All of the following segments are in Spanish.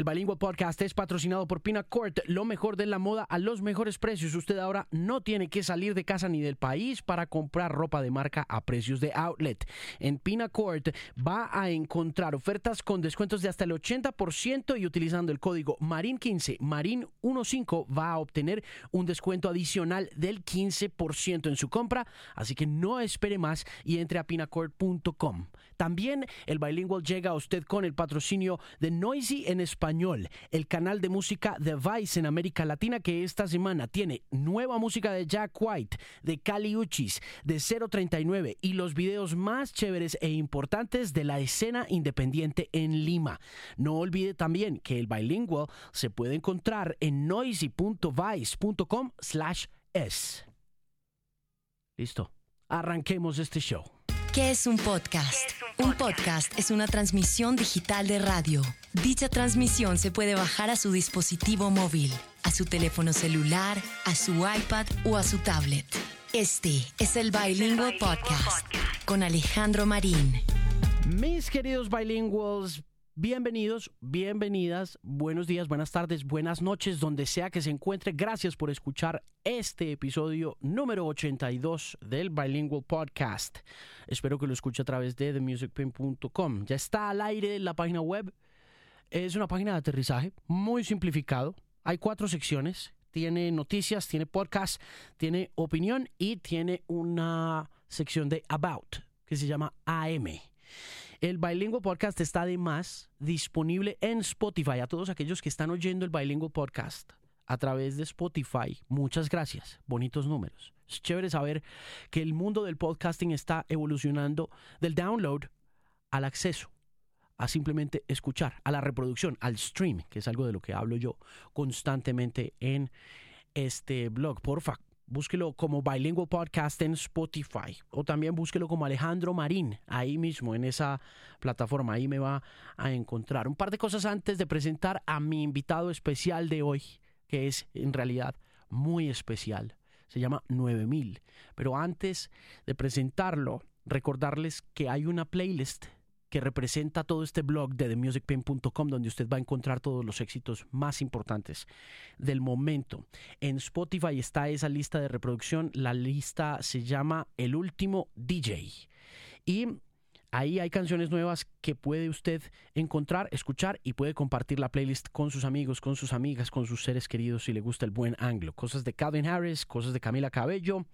El Bilingual Podcast es patrocinado por Pinacourt, lo mejor de la moda a los mejores precios. Usted ahora no tiene que salir de casa ni del país para comprar ropa de marca a precios de outlet. En Pinacourt va a encontrar ofertas con descuentos de hasta el 80% y utilizando el código MARIN15, MARIN15 va a obtener un descuento adicional del 15% en su compra, así que no espere más y entre a pinacourt.com. También el Bilingual llega a usted con el patrocinio de Noisy en español el canal de música The Vice en América Latina que esta semana tiene nueva música de Jack White, de Cali Uchis, de 039 y los videos más chéveres e importantes de la escena independiente en Lima. No olvide también que el Bilingual se puede encontrar en noisy.vice.com slash s. Listo, arranquemos este show. ¿Qué es un podcast? un, podcast? es una transmisión digital de radio. Dicha transmisión se puede bajar a su dispositivo móvil, a su teléfono celular, a su iPad o a su tablet. Este es el Bilingual Podcast con Alejandro Marín. Mis queridos bilinguals, Bienvenidos, bienvenidas, buenos días, buenas tardes, buenas noches, donde sea que se encuentre. Gracias por escuchar este episodio número 82 del Bilingual Podcast. Espero que lo escuche a través de themusicpin.com. Ya está al aire la página web. Es una página de aterrizaje muy simplificado. Hay cuatro secciones. Tiene noticias, tiene podcast, tiene opinión y tiene una sección de About que se llama AM. El Bilingual Podcast está además disponible en Spotify. A todos aquellos que están oyendo el Bilingual Podcast a través de Spotify, muchas gracias. Bonitos números. Es chévere saber que el mundo del podcasting está evolucionando del download al acceso a simplemente escuchar, a la reproducción, al stream, que es algo de lo que hablo yo constantemente en este blog. Porfa, búsquelo como Bilingual Podcast en Spotify o también búsquelo como Alejandro Marín, ahí mismo en esa plataforma, ahí me va a encontrar. Un par de cosas antes de presentar a mi invitado especial de hoy, que es en realidad muy especial. Se llama 9000. Pero antes de presentarlo, recordarles que hay una playlist que representa todo este blog de themusicpain.com donde usted va a encontrar todos los éxitos más importantes del momento. En Spotify está esa lista de reproducción, la lista se llama El último DJ. Y Ahí hay canciones nuevas que puede usted encontrar, escuchar y puede compartir la playlist con sus amigos, con sus amigas, con sus seres queridos si le gusta el buen anglo. Cosas de Calvin Harris, cosas de Camila Cabello,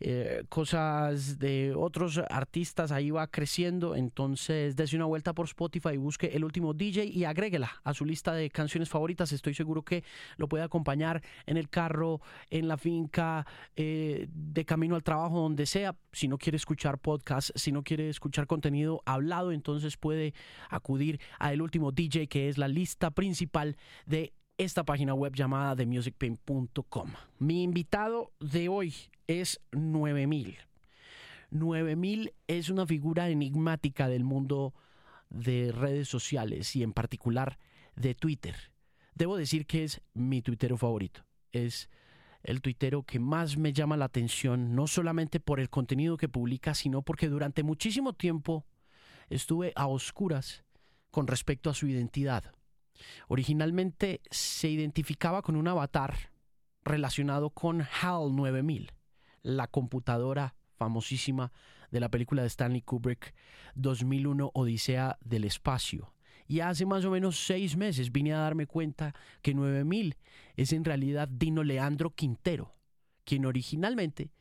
eh, cosas de otros artistas, ahí va creciendo. Entonces, dése una vuelta por Spotify, busque el último DJ y agréguela a su lista de canciones favoritas. Estoy seguro que lo puede acompañar en el carro, en la finca, eh, de camino al trabajo, donde sea. Si no quiere escuchar podcast, si no quiere escuchar contenido hablado, entonces puede acudir a el último DJ, que es la lista principal de esta página web llamada themusicpin.com. Mi invitado de hoy es 9000. 9000 es una figura enigmática del mundo de redes sociales y en particular de Twitter. Debo decir que es mi tuitero favorito. Es el tuitero que más me llama la atención, no solamente por el contenido que publica, sino porque durante muchísimo tiempo estuve a oscuras con respecto a su identidad. Originalmente se identificaba con un avatar relacionado con HAL 9000, la computadora famosísima de la película de Stanley Kubrick 2001 Odisea del Espacio. Y hace más o menos seis meses vine a darme cuenta que 9000 es en realidad Dino Leandro Quintero, quien originalmente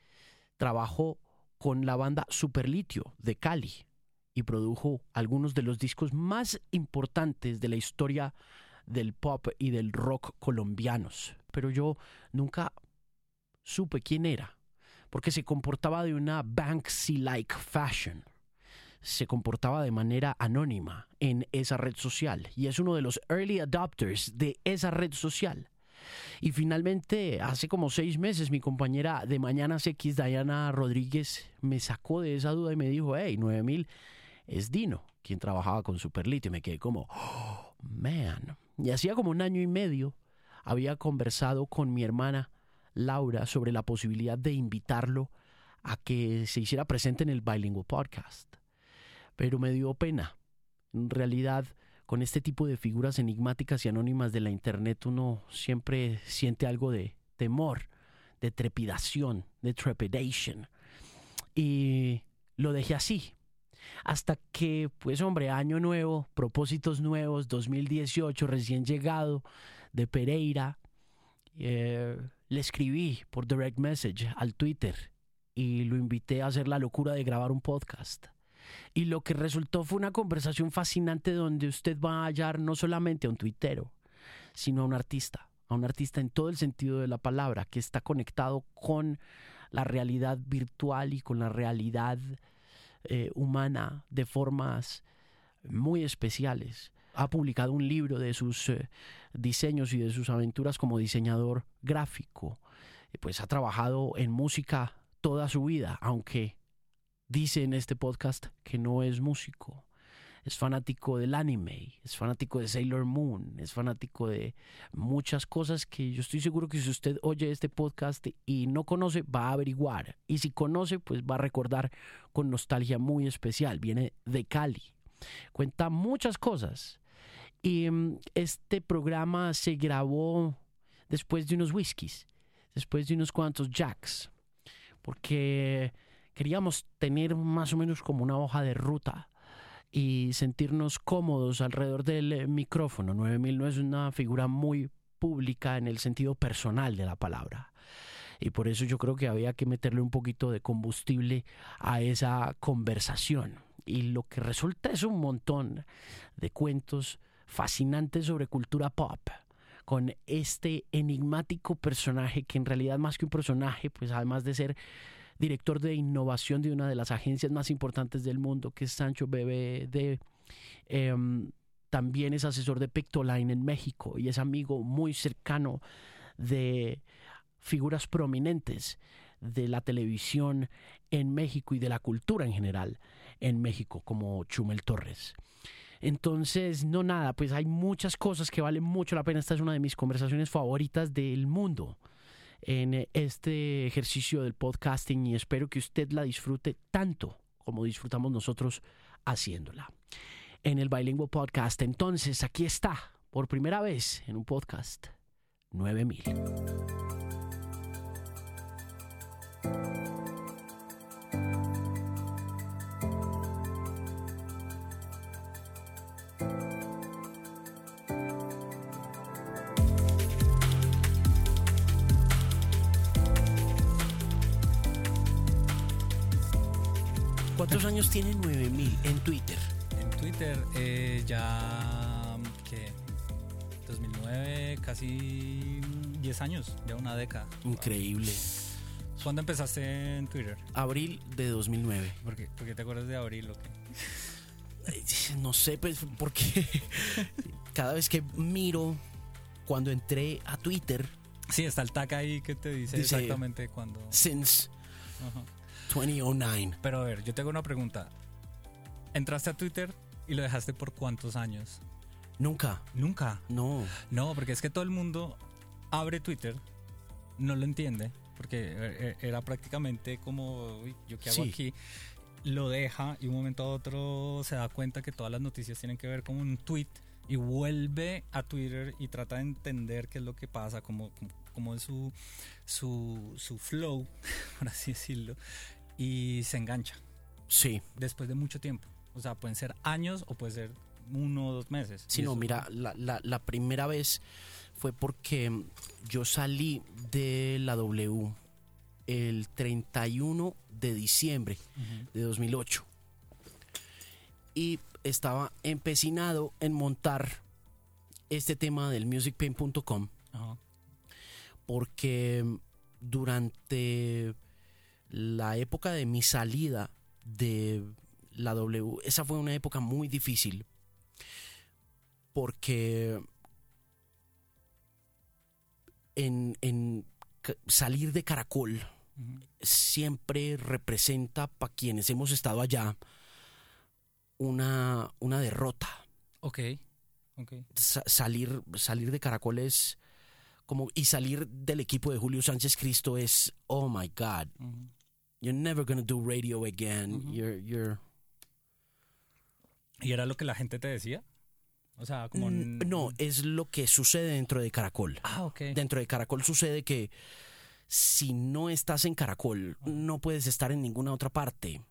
trabajó con la banda Superlitio de Cali, y produjo algunos de los discos más importantes de la historia del pop y del rock colombianos. Pero yo nunca supe quién era, porque se comportaba de una Banksy-like fashion. Se comportaba de manera anónima en esa red social y es uno de los early adopters de esa red social. Y finalmente, hace como seis meses, mi compañera de Mañanas X, Diana Rodríguez, me sacó de esa duda y me dijo, hey, 9000 es Dino, quien trabajaba con Superlitio. Y me quedé como, oh, man. Y hacía como un año y medio había conversado con mi hermana Laura sobre la posibilidad de invitarlo a que se hiciera presente en el Bilingual Podcast. Pero me dio pena. En realidad, con este tipo de figuras enigmáticas y anónimas de la Internet uno siempre siente algo de temor, de trepidación, de trepidation. Y lo dejé así. Hasta que, pues hombre, año nuevo, propósitos nuevos, 2018, recién llegado de Pereira, eh, le escribí por direct message al Twitter y lo invité a hacer la locura de grabar un podcast. Y lo que resultó fue una conversación fascinante donde usted va a hallar no solamente a un tuitero, sino a un artista, a un artista en todo el sentido de la palabra, que está conectado con la realidad virtual y con la realidad eh, humana de formas muy especiales. Ha publicado un libro de sus eh, diseños y de sus aventuras como diseñador gráfico. Pues ha trabajado en música toda su vida, aunque dice en este podcast que no es músico. Es fanático del anime, es fanático de Sailor Moon, es fanático de muchas cosas que yo estoy seguro que si usted oye este podcast y no conoce, va a averiguar. Y si conoce, pues va a recordar con nostalgia muy especial. Viene de Cali. Cuenta muchas cosas. Y mm, este programa se grabó después de unos whiskies, después de unos cuantos jacks, porque queríamos tener más o menos como una hoja de ruta y sentirnos cómodos alrededor del eh, micrófono. 9000 no es una figura muy pública en el sentido personal de la palabra. Y por eso yo creo que había que meterle un poquito de combustible a esa conversación. Y lo que resulta es un montón de cuentos fascinantes sobre cultura pop con este enigmático personaje que en realidad más que un personaje, pues además de ser director de innovación de una de las agencias más importantes del mundo, que es Sancho BBD. Em, también es asesor de Pictoline en México y es amigo muy cercano de figuras prominentes de la televisión en México y de la cultura en general en México, como Chumel Torres. Entonces, no nada, pues hay muchas cosas que valen mucho la pena. Esta es una de mis conversaciones favoritas del mundo en este ejercicio del podcasting y espero que usted la disfrute tanto como disfrutamos nosotros haciéndola. En el Bilingual Podcast, entonces, aquí está, por primera vez en un podcast, 9000. Años tiene 9000 en Twitter? En Twitter eh, ya, ¿qué? 2009, casi 10 años, ya una década. Increíble. ¿Cuándo empezaste en Twitter? Abril de 2009. ¿Por qué, ¿Por qué te acuerdas de abril o qué? No sé, pues, porque cada vez que miro cuando entré a Twitter, Sí, está el tag ahí que te dice, Dice- exactamente cuándo. since Ajá. 2009. Pero a ver, yo te hago una pregunta. ¿Entraste a Twitter y lo dejaste por cuántos años? Nunca, Nunca. no. No, porque es que todo el mundo abre Twitter, no lo entiende, porque eh, era prácticamente como, uy, ¿yo qué hago Sí. aquí? Lo deja y un momento a otro se da cuenta que todas las noticias tienen que ver con un tweet y vuelve a Twitter y trata de entender qué es lo que pasa, cómo, cómo, cómo es su, su, su flow, por así decirlo, y se engancha Sí, después de mucho tiempo. O sea, pueden ser años o puede ser uno o dos meses. sí, no, mira, la, la- la primera vez fue porque yo salí de la W el 31 de diciembre de 2008 y estaba empecinado en montar este tema del musicpain.com Ajá. porque durante la época de mi salida de la W, esa fue una época muy difícil porque en, en salir de Caracol siempre representa para quienes hemos estado allá una, una derrota. Ok, ok. Sa- salir, salir de Caracol es como y salir del equipo de Julio Sánchez Cristo es oh my god. You're never gonna do radio again you're you're ¿Y era lo que la gente te decía? O sea, como... No, es lo que sucede dentro de Caracol. Ah, ok. Dentro de Caracol sucede que si no estás en Caracol, no puedes estar en ninguna otra parte.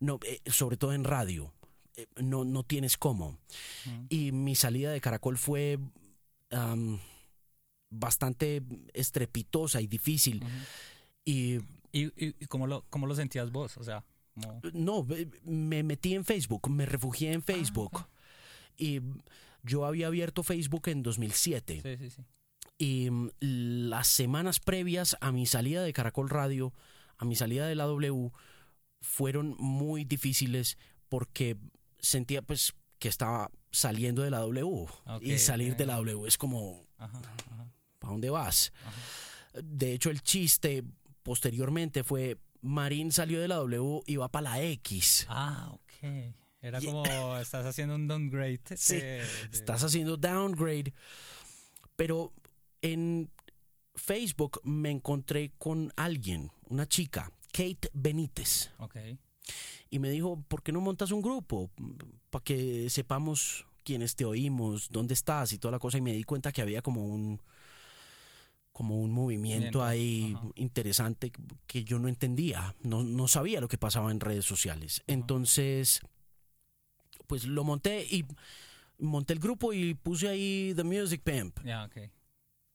No, eh, sobre todo en radio. Eh, No, no tienes cómo. Y mi salida de Caracol fue bastante estrepitosa y difícil. Y ¿Y, y, y cómo, lo, cómo lo sentías vos? O sea, no, me metí en Facebook, me refugié en Facebook. Y yo había abierto Facebook en 2007. Sí, sí, sí. Y mm, las semanas previas a mi salida de Caracol Radio, a mi salida de la W, fueron muy difíciles porque sentía pues que estaba saliendo de la W. Y salir de la W es como, Ajá, ajá. ¿para dónde vas? De hecho, el chiste posteriormente fue, Marín salió de la W y va para la X. Ah, ok. Era como, estás haciendo un downgrade. de- Sí, de- Estás haciendo downgrade. Pero en Facebook me encontré con alguien, una chica, Kate Benítez, Ok. y me dijo, ¿por qué no montas un grupo? Para que sepamos quiénes te oímos, dónde estás y toda la cosa. Y me di cuenta que había como un como un movimiento ahí ajá. interesante que yo no entendía, no, no sabía lo que pasaba en redes sociales. Entonces, pues lo monté y monté el grupo y puse ahí The Music Pimp.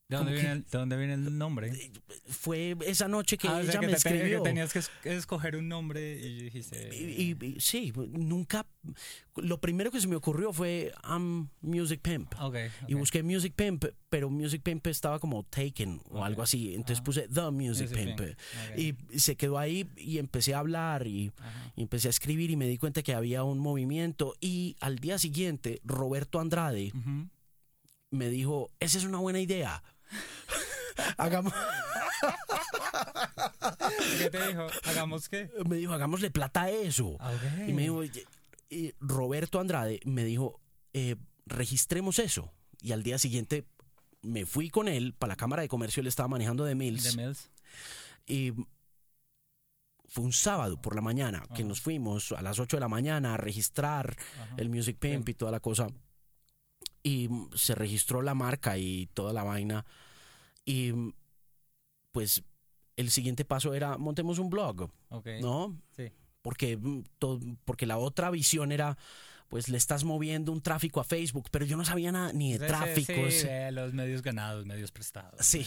¿De dónde, viene el, ¿De dónde viene el nombre? Fue esa noche que Ah, o sea, ella que me te- que escribió. tenías que es- que escoger un nombre y dijiste... Y, y- y- sí, nunca. Lo primero que se me ocurrió fue I'm Music Pimp. Ok, Y busqué Music Pimp, pero Music Pimp estaba como Taken o algo así. Entonces Ajá. puse The Music, Music Pimp. Y se quedó ahí y empecé a hablar y, empecé a escribir y me di cuenta que había un movimiento. Y al día siguiente, Roberto Andrade me dijo: Esa es una buena idea. Hagamos, ¿Qué te dijo? ¿Hagamos qué? me dijo, hagámosle plata a eso. Ah. Y me dijo, y Roberto Andrade me dijo, eh, registremos eso. Y al día siguiente me fui con él para la Cámara de Comercio, él estaba manejando de Mills. De Mills. Y fue un sábado por la mañana que Ajá. nos fuimos a las 8 de la mañana a registrar Ajá. el Music Pimp y toda la cosa. Y se registró la marca y toda la vaina. Y mm, pues el siguiente paso era montemos un blog, Ok. ¿no? Sí. Porque, mm, porque la otra visión era, pues le estás moviendo un tráfico a Facebook, pero yo no sabía nada ni de Sí, sí, de los medios ganados, medios prestados. Sí.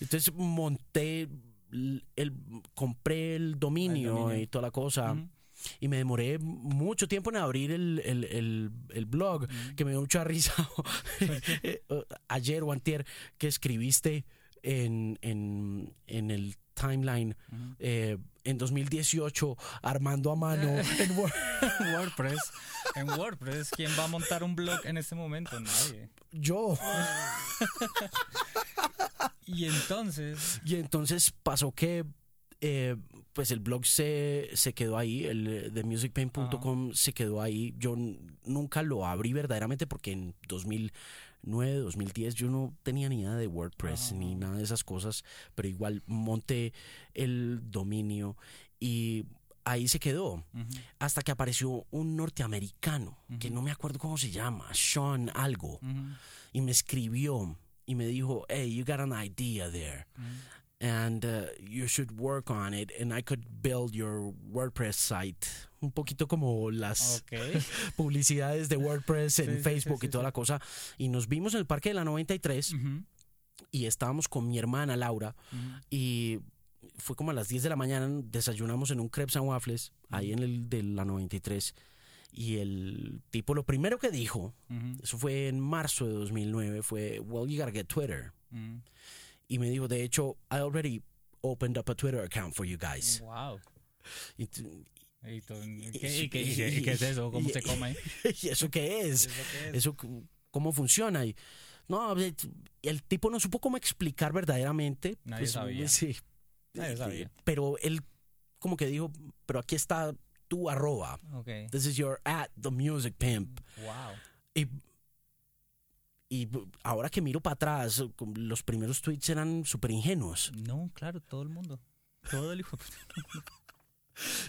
Entonces monté, el, compré el dominio, El dominio. y toda la cosa. Y me demoré mucho tiempo en abrir el, el- el- el blog, que me dio mucha risa eh, ayer o antier que escribiste en, en, en el timeline eh, en 2018 armando a mano en Word. WordPress. En WordPress, ¿quién va a montar un blog en este momento? Nadie. yo. Y entonces, Y entonces pasó que eh, pues el blog se, se quedó ahí, el eh, de musicpain.com se quedó ahí. Yo nunca lo abrí verdaderamente porque en 2009, 2010 yo no tenía ni idea de WordPress ni nada de esas cosas, pero igual monté el dominio y ahí se quedó. Hasta que apareció un norteamericano que no me acuerdo cómo se llama, Sean algo, y me escribió y me dijo, hey, you got an idea there and uh, you should work on it and I could build your WordPress site. Un poquito como las ok. publicidades de WordPress en Sí, sí, sí, Facebook sí, y toda la cosa. Y nos vimos en el Parque de la 93 Ujú, y estábamos con mi hermana Laura ujú. y fue como a las 10 de la mañana, desayunamos en un Crepes and Waffles ahí en el de la 93 y el tipo lo primero que dijo, eso fue en marzo de 2009, fue, well, you gotta get Twitter. Y me dijo, de hecho, I already opened up a Twitter account for you guys. Wow. Y, tú- ¿Y, tú- y qué, y qué- y qué- es eso? ¿Cómo se come? ¿Y eso qué es? ¿Eso qué es? ¿Eso cómo funciona? Y, no, el tipo no supo cómo explicar verdaderamente. Nadie sabía. Sí. Nadie sabía. Pero él como que dijo, pero aquí está tu arroba. Ok. This is your at the music pimp. Wow. Y, y ahora que miro para atrás, los primeros tweets eran súper ingenuos. No, claro, todo el mundo. Todo el hijo.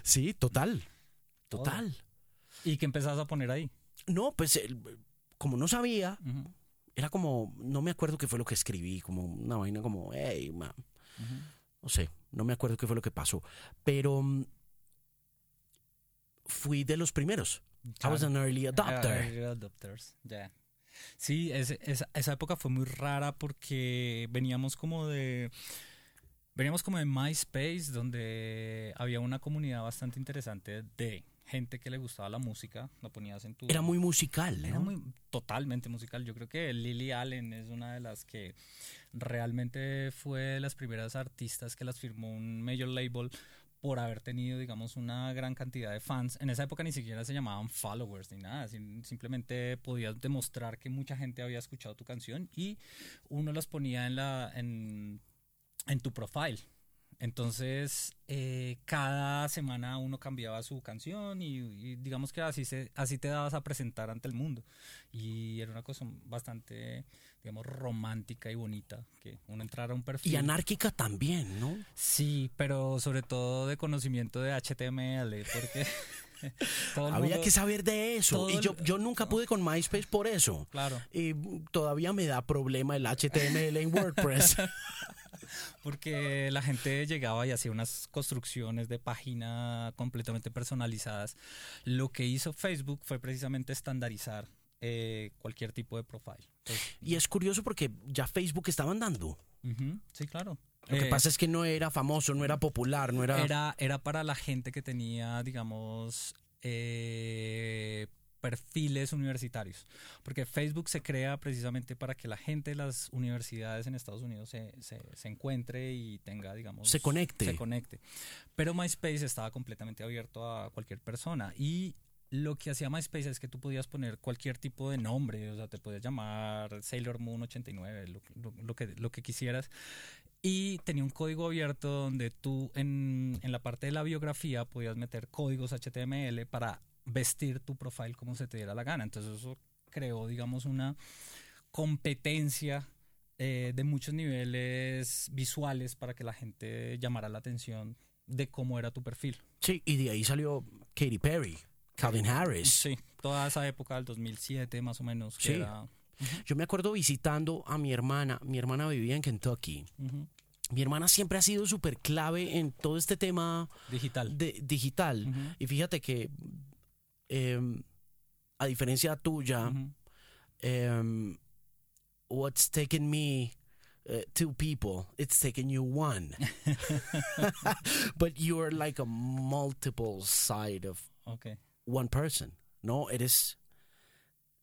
Sí, total. Total. ¿Y qué empezás a poner ahí? No, pues como no sabía, era como, no me acuerdo qué fue lo que escribí, como una vaina como, hey, ujú. no sé, no me acuerdo qué fue lo que pasó, pero mm, fui de los primeros. I was an early adopter. Ah, early adopters, ya. Sí, ese- esa, esa época fue muy rara porque veníamos como de. Veníamos como de MySpace, donde había una comunidad bastante interesante de gente que le gustaba la música. Lo ponías en tu. Era muy musical, Era muy totalmente musical. Yo creo que Lily Allen es una de las que realmente fue de las primeras artistas que las firmó un major label por haber tenido, digamos, una gran cantidad de fans. En esa época ni siquiera se llamaban followers ni nada, sim- simplemente podías demostrar que mucha gente había escuchado tu canción y uno las ponía en la en, en tu profile. Entonces, eh, cada semana uno cambiaba su canción y, y digamos que así, se, así te dabas a presentar ante el mundo. Y era una cosa bastante, digamos, romántica y bonita, que uno entrara a un perfil. Y anárquica también, ¿no? Sí, pero sobre todo de conocimiento de HTML, porque todo Había mundo- que saber de eso. Y yo, yo nunca pude con MySpace por eso. Claro, Y todavía me da problema el HTML en WordPress. porque la gente llegaba y hacía unas construcciones de página completamente personalizadas. Lo que hizo Facebook fue precisamente estandarizar eh, cualquier tipo de profile. Entonces, y es curioso porque ya Facebook estaba andando. sí, claro. Lo que Eh, pasa es que no era famoso, no era popular, no era... era, era para la gente que tenía, digamos, eh, perfiles universitarios. Porque Facebook se crea precisamente para que la gente de las universidades en Estados Unidos se, se, se encuentre y tenga, digamos... Se conecte. Se conecte. Pero MySpace estaba completamente abierto a cualquier persona. Y lo que hacía MySpace es que tú podías poner cualquier tipo de nombre. O sea, te podías llamar Sailor Moon 89, lo, que, lo que quisieras. Y tenía un código abierto donde tú en, en la parte de la biografía podías meter códigos HTML para vestir tu profile como se te diera la gana. Entonces eso creó, digamos, una competencia eh, de muchos niveles visuales para que la gente llamara la atención de cómo era tu perfil. Sí, y de ahí salió Katy Perry, Calvin Harris. Sí, toda esa época del 2007 más o menos. Sí. era- Yo me acuerdo visitando a mi hermana. Mi hermana vivía en Kentucky. Mi hermana siempre ha sido súper clave en todo este tema digital. de, digital. Y fíjate que, em, a diferencia tuya, um, what's taken me uh, two people, it's taken you one. but you're like a multiple side of Ok. One person, ¿no? Eres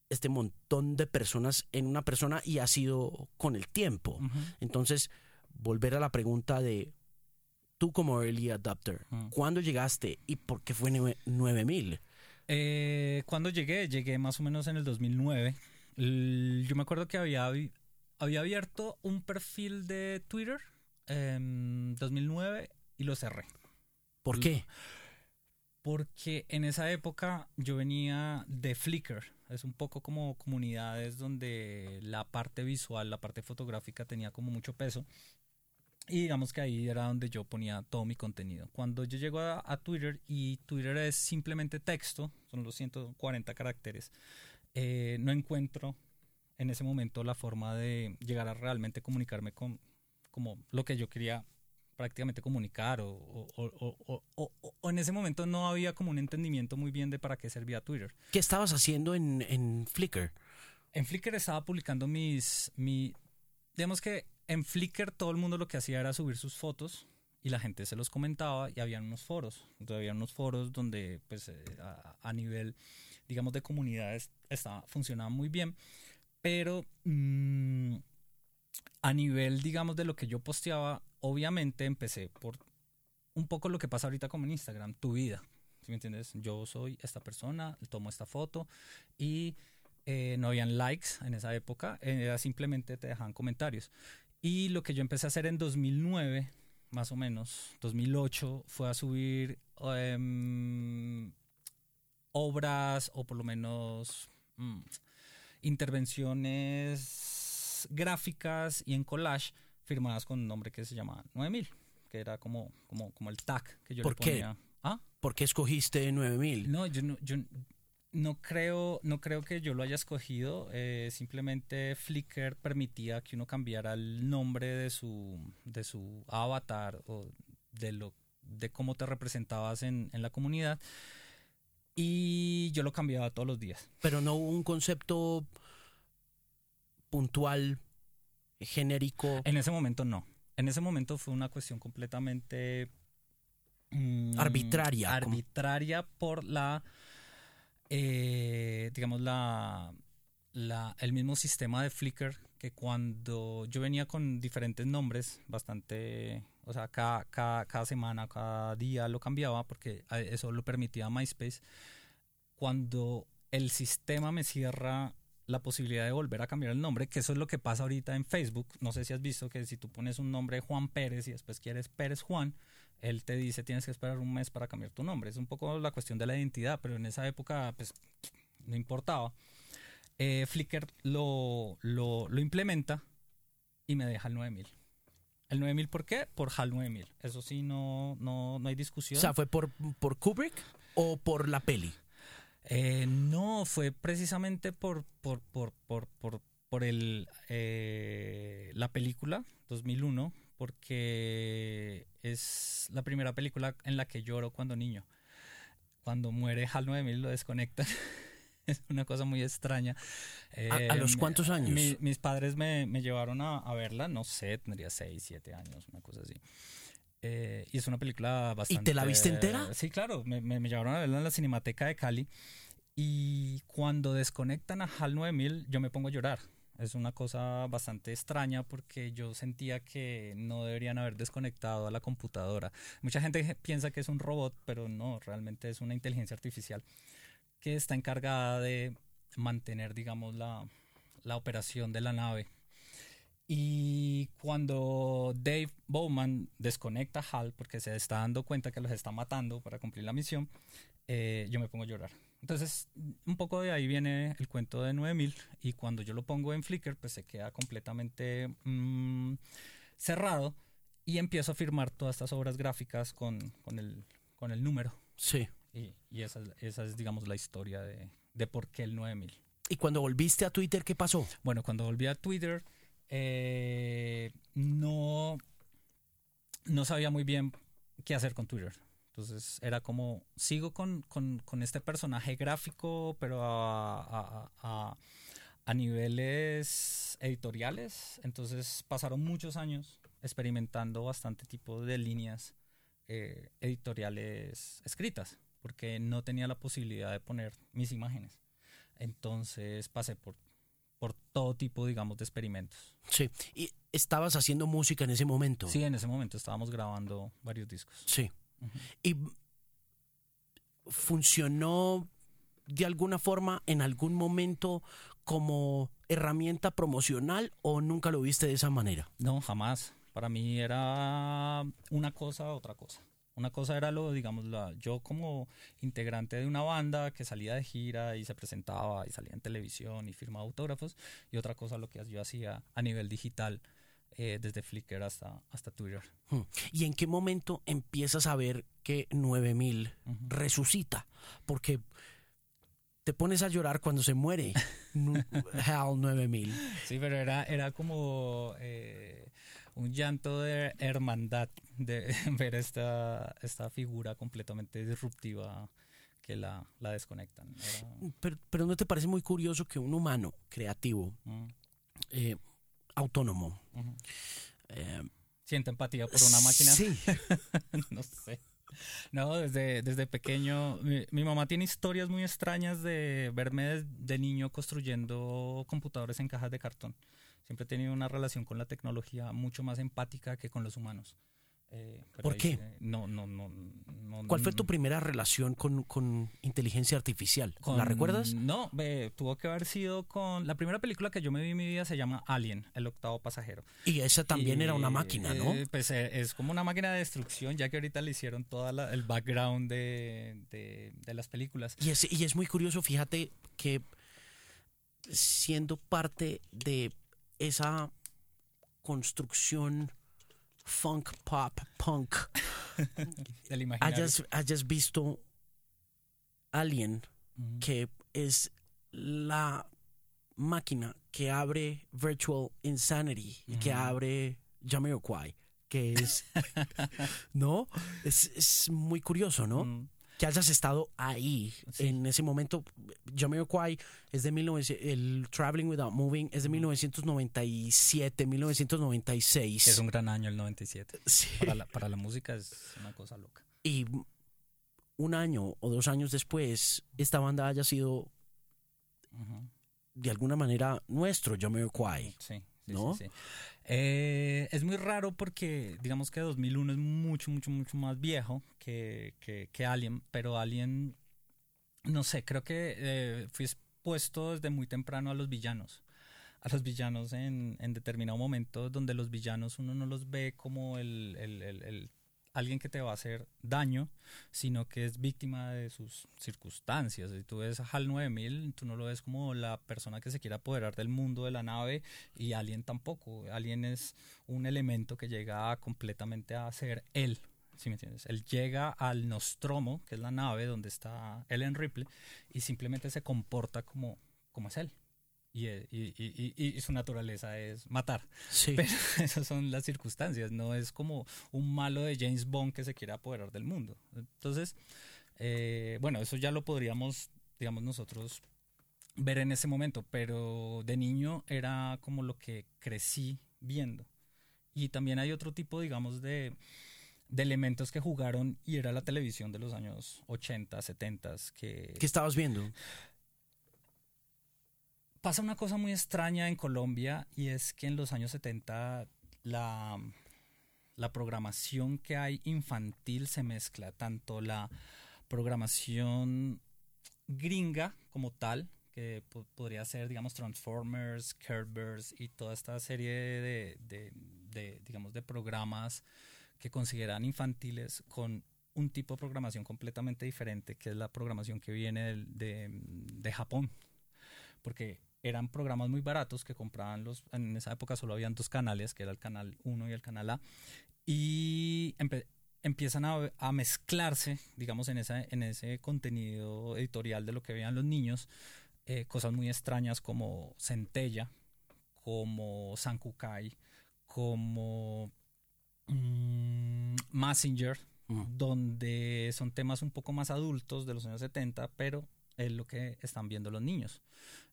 este montón de personas en una persona y ha sido con el tiempo. Entonces, volver a la pregunta de tú como early adopter, Mm. ¿cuándo llegaste y por qué fue nueve- 9000? Eh, cuando llegué, llegué más o menos en el 2009. L- Yo me acuerdo que había, había abierto un perfil de Twitter en 2009 y lo cerré. ¿Por qué? Porque en esa época yo venía de Flickr. Es un poco como comunidades donde la parte visual, la parte fotográfica tenía como mucho peso. Y digamos que ahí era donde yo ponía todo mi contenido. Cuando yo llego a, a Twitter y Twitter es simplemente texto, son los 140 caracteres, eh, no encuentro en ese momento la forma de llegar a realmente comunicarme con como lo que yo quería prácticamente comunicar o, o- o- o- en ese momento no había como un entendimiento muy bien de para qué servía Twitter. ¿Qué estabas haciendo en, en Flickr? En Flickr estaba publicando mis, mi, digamos que en Flickr todo el mundo lo que hacía era subir sus fotos y la gente se los comentaba y había unos foros, entonces había unos foros donde pues eh, a, a nivel digamos de comunidades estaba, funcionaba muy bien, pero mm, a nivel digamos de lo que yo posteaba, obviamente empecé por un poco lo que pasa ahorita como en Instagram, tu vida, ¿sí me entiendes? Yo soy esta persona, tomo esta foto y eh, no habían likes en esa época, era simplemente te dejaban comentarios. Y lo que yo empecé a hacer en 2009, más o menos, 2008, fue a subir em, obras o por lo menos mm, intervenciones gráficas y en collage firmadas con un nombre que se llama 9000, que era como, como, como el tag que yo ¿Por le qué? ponía. ¿Ah? ¿Por qué escogiste 9000? No, yo no, yo no creo, no creo que yo lo haya escogido. eh, simplemente Flickr permitía que uno cambiara el nombre de su, de su avatar o de lo de cómo te representabas en, en la comunidad. Y yo lo cambiaba todos los días. Pero no hubo un concepto puntual, genérico. En ese momento no. En ese momento fue una cuestión completamente mm, Arbitraria, Arbitraria por la, eh, digamos, la, la, el mismo sistema de Flickr que cuando yo venía con diferentes nombres, bastante, o sea, cada, cada, cada semana, cada día lo cambiaba porque eso lo permitía MySpace. Cuando el sistema me cierra la posibilidad de volver a cambiar el nombre, que eso es lo que pasa ahorita en Facebook. No sé si has visto que si tú pones un nombre Juan Pérez y después quieres Pérez Juan, él te dice tienes que esperar un mes para cambiar tu nombre. Es un poco la cuestión de la identidad, pero en esa época pues no importaba. Eh, Flickr lo, lo, lo implementa y me deja el 9000. ¿El 9000 por qué? Por HAL 9000. Eso sí, no, no, no hay O discusión. sea, ¿fue por, por Kubrick o por la peli? Eh, no, fue precisamente por, por, por, por, por, por el, eh, la película 2001, porque es la primera película en la que lloro cuando niño. Cuando muere HAL 9000 lo desconectan. es una cosa muy extraña. ¿A- a los me- cuántos años? mi- mis padres me, me llevaron a, a verla, no sé, tendría 6, 7 años, una cosa así. Eh, y es una película bastante... te la viste entera? Sí, claro, me, me- me llevaron a verla en la Cinemateca de Cali. Y cuando desconectan a HAL 9000, yo me pongo a llorar. Es una cosa bastante extraña porque yo sentía que no deberían haber desconectado a la computadora. Mucha gente piensa que es un robot, pero no, realmente es una inteligencia artificial que está encargada de mantener, digamos, la, la operación de la nave. Y cuando Dave Bowman desconecta a HAL porque se está dando cuenta que los está matando para cumplir la misión, eh, yo me pongo a llorar. Entonces, un poco de ahí viene el cuento de 9000 y cuando yo lo pongo en Flickr, pues se queda completamente mm, cerrado y empiezo a firmar todas estas obras gráficas con, con, el, con el número. Sí. Y, y esa, es- esa es, digamos, la historia de, de por qué el 9000. ¿Y cuando volviste a Twitter, qué pasó? Bueno, cuando volví a Twitter, eh, no, no sabía muy bien qué hacer con Twitter. Entonces era como, sigo con, con- este personaje gráfico, pero a- a niveles editoriales. Entonces pasaron muchos años experimentando bastante tipo de líneas eh, editoriales escritas, porque no tenía la posibilidad de poner mis imágenes. Entonces pasé por, por todo tipo, digamos, de experimentos. Sí. ¿Y estabas haciendo música en ese momento? Sí, en ese momento estábamos grabando varios discos. Sí. ¿Y funcionó de alguna forma en algún momento como herramienta promocional o nunca lo viste de esa manera? No, jamás. Para mí era una cosa, otra cosa. Una cosa era lo, digamos, la, yo como integrante de una banda que salía de gira y se presentaba y salía en televisión y firmaba autógrafos, y otra cosa lo que yo hacía a nivel digital, eh, desde Flickr hasta, hasta Twitter. Hmm. ¿Y en qué momento empiezas a ver que 9000 Ujú. resucita? Porque te pones a llorar cuando se muere HAL 9000. Sí, pero era, era como eh, un llanto de hermandad de ver esta, esta figura completamente disruptiva que la, la desconectan. Era- Pero, pero ¿no te parece muy curioso que un humano creativo, mm, eh, autónomo, eh, Siente empatía por una máquina. Sí. no sé. No, desde, desde pequeño. Mi, mi mamá tiene historias muy extrañas de verme de, de niño construyendo computadores en cajas de cartón. Siempre he tenido una relación con la tecnología mucho más empática que con los humanos. Eh, ¿Por ahí qué? sí, no, no, no, no. ¿Cuál fue tu primera relación con, con inteligencia artificial? ¿La con- recuerdas? No, tuvo que haber sido con. La primera película que yo me vi en mi vida se llama Alien, el octavo pasajero. Y esa también Y, era una máquina, ¿no? eh, pues eh, es como una máquina de destrucción, ya que ahorita le hicieron todo el background de, de- de las películas. Y es, y es muy curioso, fíjate que siendo parte de esa construcción funk, pop, punk, hayas, hayas visto Alien, Ujú. que es la máquina que abre Virtual Insanity y que abre Jamiroquai, que es, ¿no? Es, es muy curioso, ¿no? Mm. Que hayas estado ahí Sí. en ese momento. Jamiroquai es de 1900, el Traveling Without Moving es de 1997, 1996. Es un gran año el 97. Sí. Para la, para la música es una cosa loca. Y un año o dos años después, esta banda haya sido de alguna manera nuestro Jamiroquai. Sí, sí, ¿No? sí, sí. Eh, es muy raro porque digamos que 2001 es mucho, mucho, mucho más viejo que, que, que Alien, pero Alien, no sé, creo que eh, fui expuesto desde muy temprano a los villanos. A los villanos en, en determinado momento donde los villanos uno no los ve como el, el- el- el- alguien que te va a hacer daño, sino que es víctima de sus circunstancias. Si tú ves a HAL 9000, tú no lo ves como la persona que se quiere apoderar del mundo de la nave y Alien tampoco. Alien es un elemento que llega completamente a ser él. ¿Sí me entiendes? Él llega al Nostromo, que es la nave donde está Ellen Ripley, y simplemente se comporta como, como es él. Y, eh, y- y- y- y su naturaleza es matar. Sí. Pero esas son las circunstancias, no es como un malo de James Bond que se quiere apoderar del mundo. Entonces, eh, bueno, eso ya lo podríamos, digamos, nosotros ver en ese momento, pero de niño era como lo que crecí viendo. Y también hay otro tipo, digamos, de, de elementos que jugaron y era la televisión de los años 80, 70, que ¿Qué estabas viendo? Pasa una cosa muy extraña en Colombia y es que en los años 70 la, la programación que hay infantil se mezcla, tanto la programación gringa como tal, que po- podría ser, digamos, Transformers, Kerbers y toda esta serie de, de- de, digamos, de programas que consideran infantiles con un tipo de programación completamente diferente, que es la programación que viene de, de Japón. Porque eran programas muy baratos que compraban los... En esa época solo habían dos canales, que era el canal 1 y el canal A. Y empiezan a, a mezclarse, digamos, en, esa, en ese contenido editorial de lo que veían los niños, eh, cosas muy extrañas como Centella, como Sankukai, como mm, Messenger, donde son temas un poco más adultos de los años 70, pero es lo que están viendo los niños.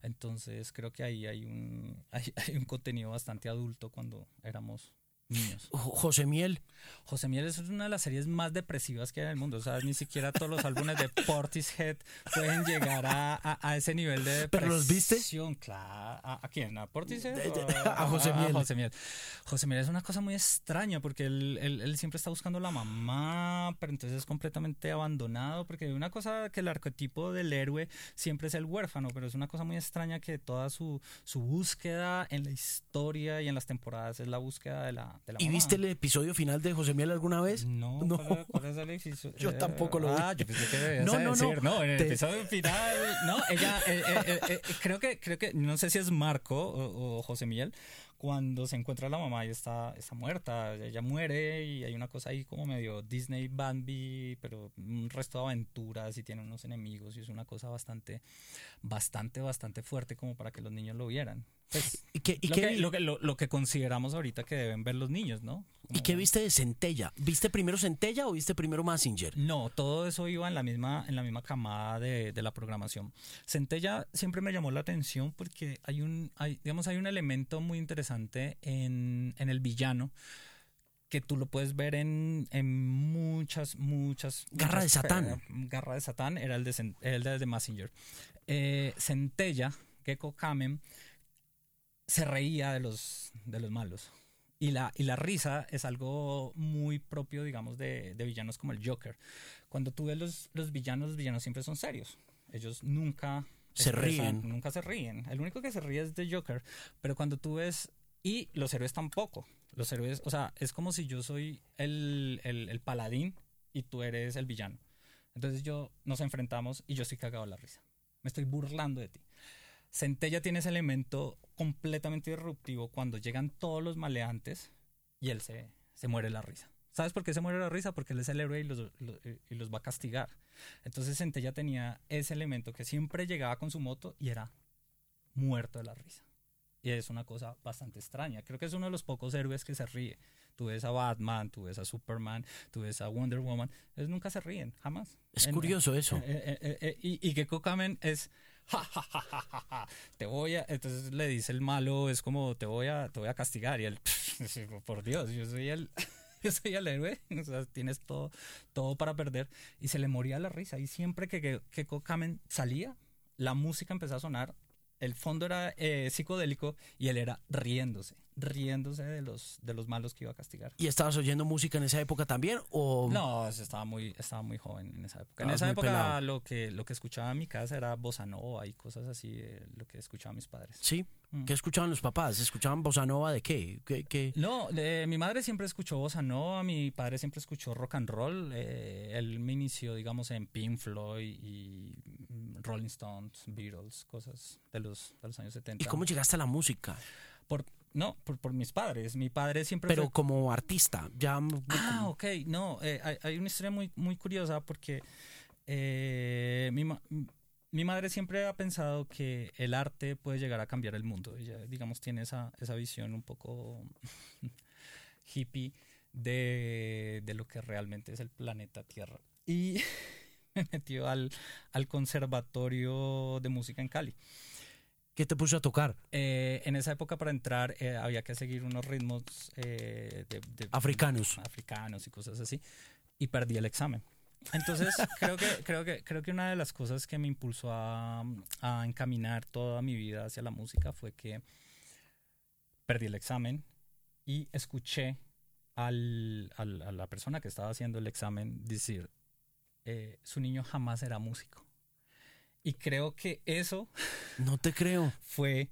Entonces creo que ahí hay un, hay, hay un contenido bastante adulto cuando éramos niños. Jo- José Miel. José Miel es una de las series más depresivas que hay en el mundo. O sea, ni siquiera todos los álbumes de Portishead pueden llegar a, a- a ese nivel de depresión. ¿Pero los viste? Claro. ¿A, a quién? ¿A Portishead? A José Miel. José Miel. José Miel es una cosa muy extraña porque él, él- él siempre está buscando la mamá, pero entonces es completamente abandonado. Porque una cosa que el arquetipo del héroe siempre es el huérfano, pero es una cosa muy extraña que toda su, su búsqueda en la historia y en las temporadas es la búsqueda de la, la ¿Y mamá. viste el episodio final de José Miel alguna vez? No, No. ¿cuál, cuál es el episodio? Yo Eh, tampoco lo vi. Ah, yo pensé que No, no, no. decir, no, en el Te- episodio final, no, ella, eh, eh, eh, eh, creo que, creo que, no sé si es Marco o, o José Miguel, cuando se encuentra la mamá y está, está muerta, ella muere y hay una cosa ahí como medio Disney Bambi, pero un resto de aventuras y tiene unos enemigos y es una cosa bastante, bastante, bastante fuerte como para que los niños lo vieran. Pues, ¿Y qué, y lo, qué que, lo, que, lo- lo que consideramos ahorita que deben ver los niños, ¿no? ¿Y qué viste de Centella? ¿Viste primero Centella o viste primero Massinger? No, todo eso iba en la misma, en la misma camada de, de la programación. Centella siempre me llamó la atención porque hay un, hay, digamos, hay un elemento muy interesante en, en el villano que tú lo puedes ver en, en muchas, muchas... Garra de muchas- Satán. eh, Garra de Satán era el de, el de, de Massinger. Eh, Centella, Gecko Kamen, se reía de los, de los malos. Y la, y la risa es algo muy propio, digamos, de, de villanos como el Joker. Cuando tú ves los, los villanos, los villanos siempre son serios. Ellos nunca Se expresan- ríen. Nunca se ríen. El único que se ríe es de Joker. Pero cuando tú ves... Y los héroes tampoco. Los héroes, o sea, es como si yo soy el, el, el paladín y tú eres el villano. Entonces yo nos enfrentamos y yo estoy cagado de la risa. Me estoy burlando de ti. Centella tiene ese elemento completamente disruptivo cuando llegan todos los maleantes y él se, se muere la risa. ¿Sabes por qué se muere la risa? Porque él es el héroe y los, lo- y los va a castigar. Entonces Centella tenía ese elemento que siempre llegaba con su moto y era muerto de la risa. Y es una cosa bastante extraña. Creo que es uno de los pocos héroes que se ríe. Tú ves a Batman, tú ves a Superman, tú ves a Wonder Woman. Ellos nunca se ríen, jamás. Es En- curioso eso. eh, eh, eh, eh, y, y que Kokamen es ja, ja, ja, ja, te voy a entonces le dice el malo es como te voy a te voy a castigar. Y él por Dios yo soy el yo soy el héroe. O sea tienes todo todo para perder. Y se le moría la risa. Y siempre que que, Kokamen salía la música empezó a sonar. El fondo era eh, psicodélico y él era riéndose riéndose de los de los malos que iba a castigar ¿Y estabas oyendo música en esa época también? ¿O no, estaba muy, estaba muy joven en esa época. En esa época pelado. lo que, lo que escuchaba en mi casa era bossa nova y cosas así, eh, lo que escuchaban mis padres. sí? Mm. ¿Qué escuchaban los papás? ¿Escuchaban bossa nova de qué? ¿Qué, qué? No, eh, mi madre siempre escuchó bossa nova, mi padre siempre escuchó rock and roll. eh, él me inició, digamos, en Pink Floyd y mm, Rolling Stones, Beatles, cosas de los, de los años 70. ¿Y cómo llegaste a la música? Por, no, por, por mis padres. Mi padre siempre Pero fue- como artista, ya... Ah, ok, no, eh, hay, hay una historia muy, muy curiosa porque eh, mi, ma- mi madre siempre ha pensado que el arte puede llegar a cambiar el mundo. Ella, digamos, tiene esa, esa visión un poco hippie de, de lo que realmente es el planeta Tierra. Y me metió al, al Conservatorio de Música en Cali. ¿Qué te puso a tocar? Eh, en esa época para entrar eh, había que seguir unos ritmos eh, de, de- Africanos. africanos y cosas así y perdí el examen. Entonces creo que creo que creo que una de las cosas que me impulsó a, a encaminar toda mi vida hacia la música fue que perdí el examen y escuché al, al- a la persona que estaba haciendo el examen decir su niño jamás será músico. Y creo que eso No te creo. fue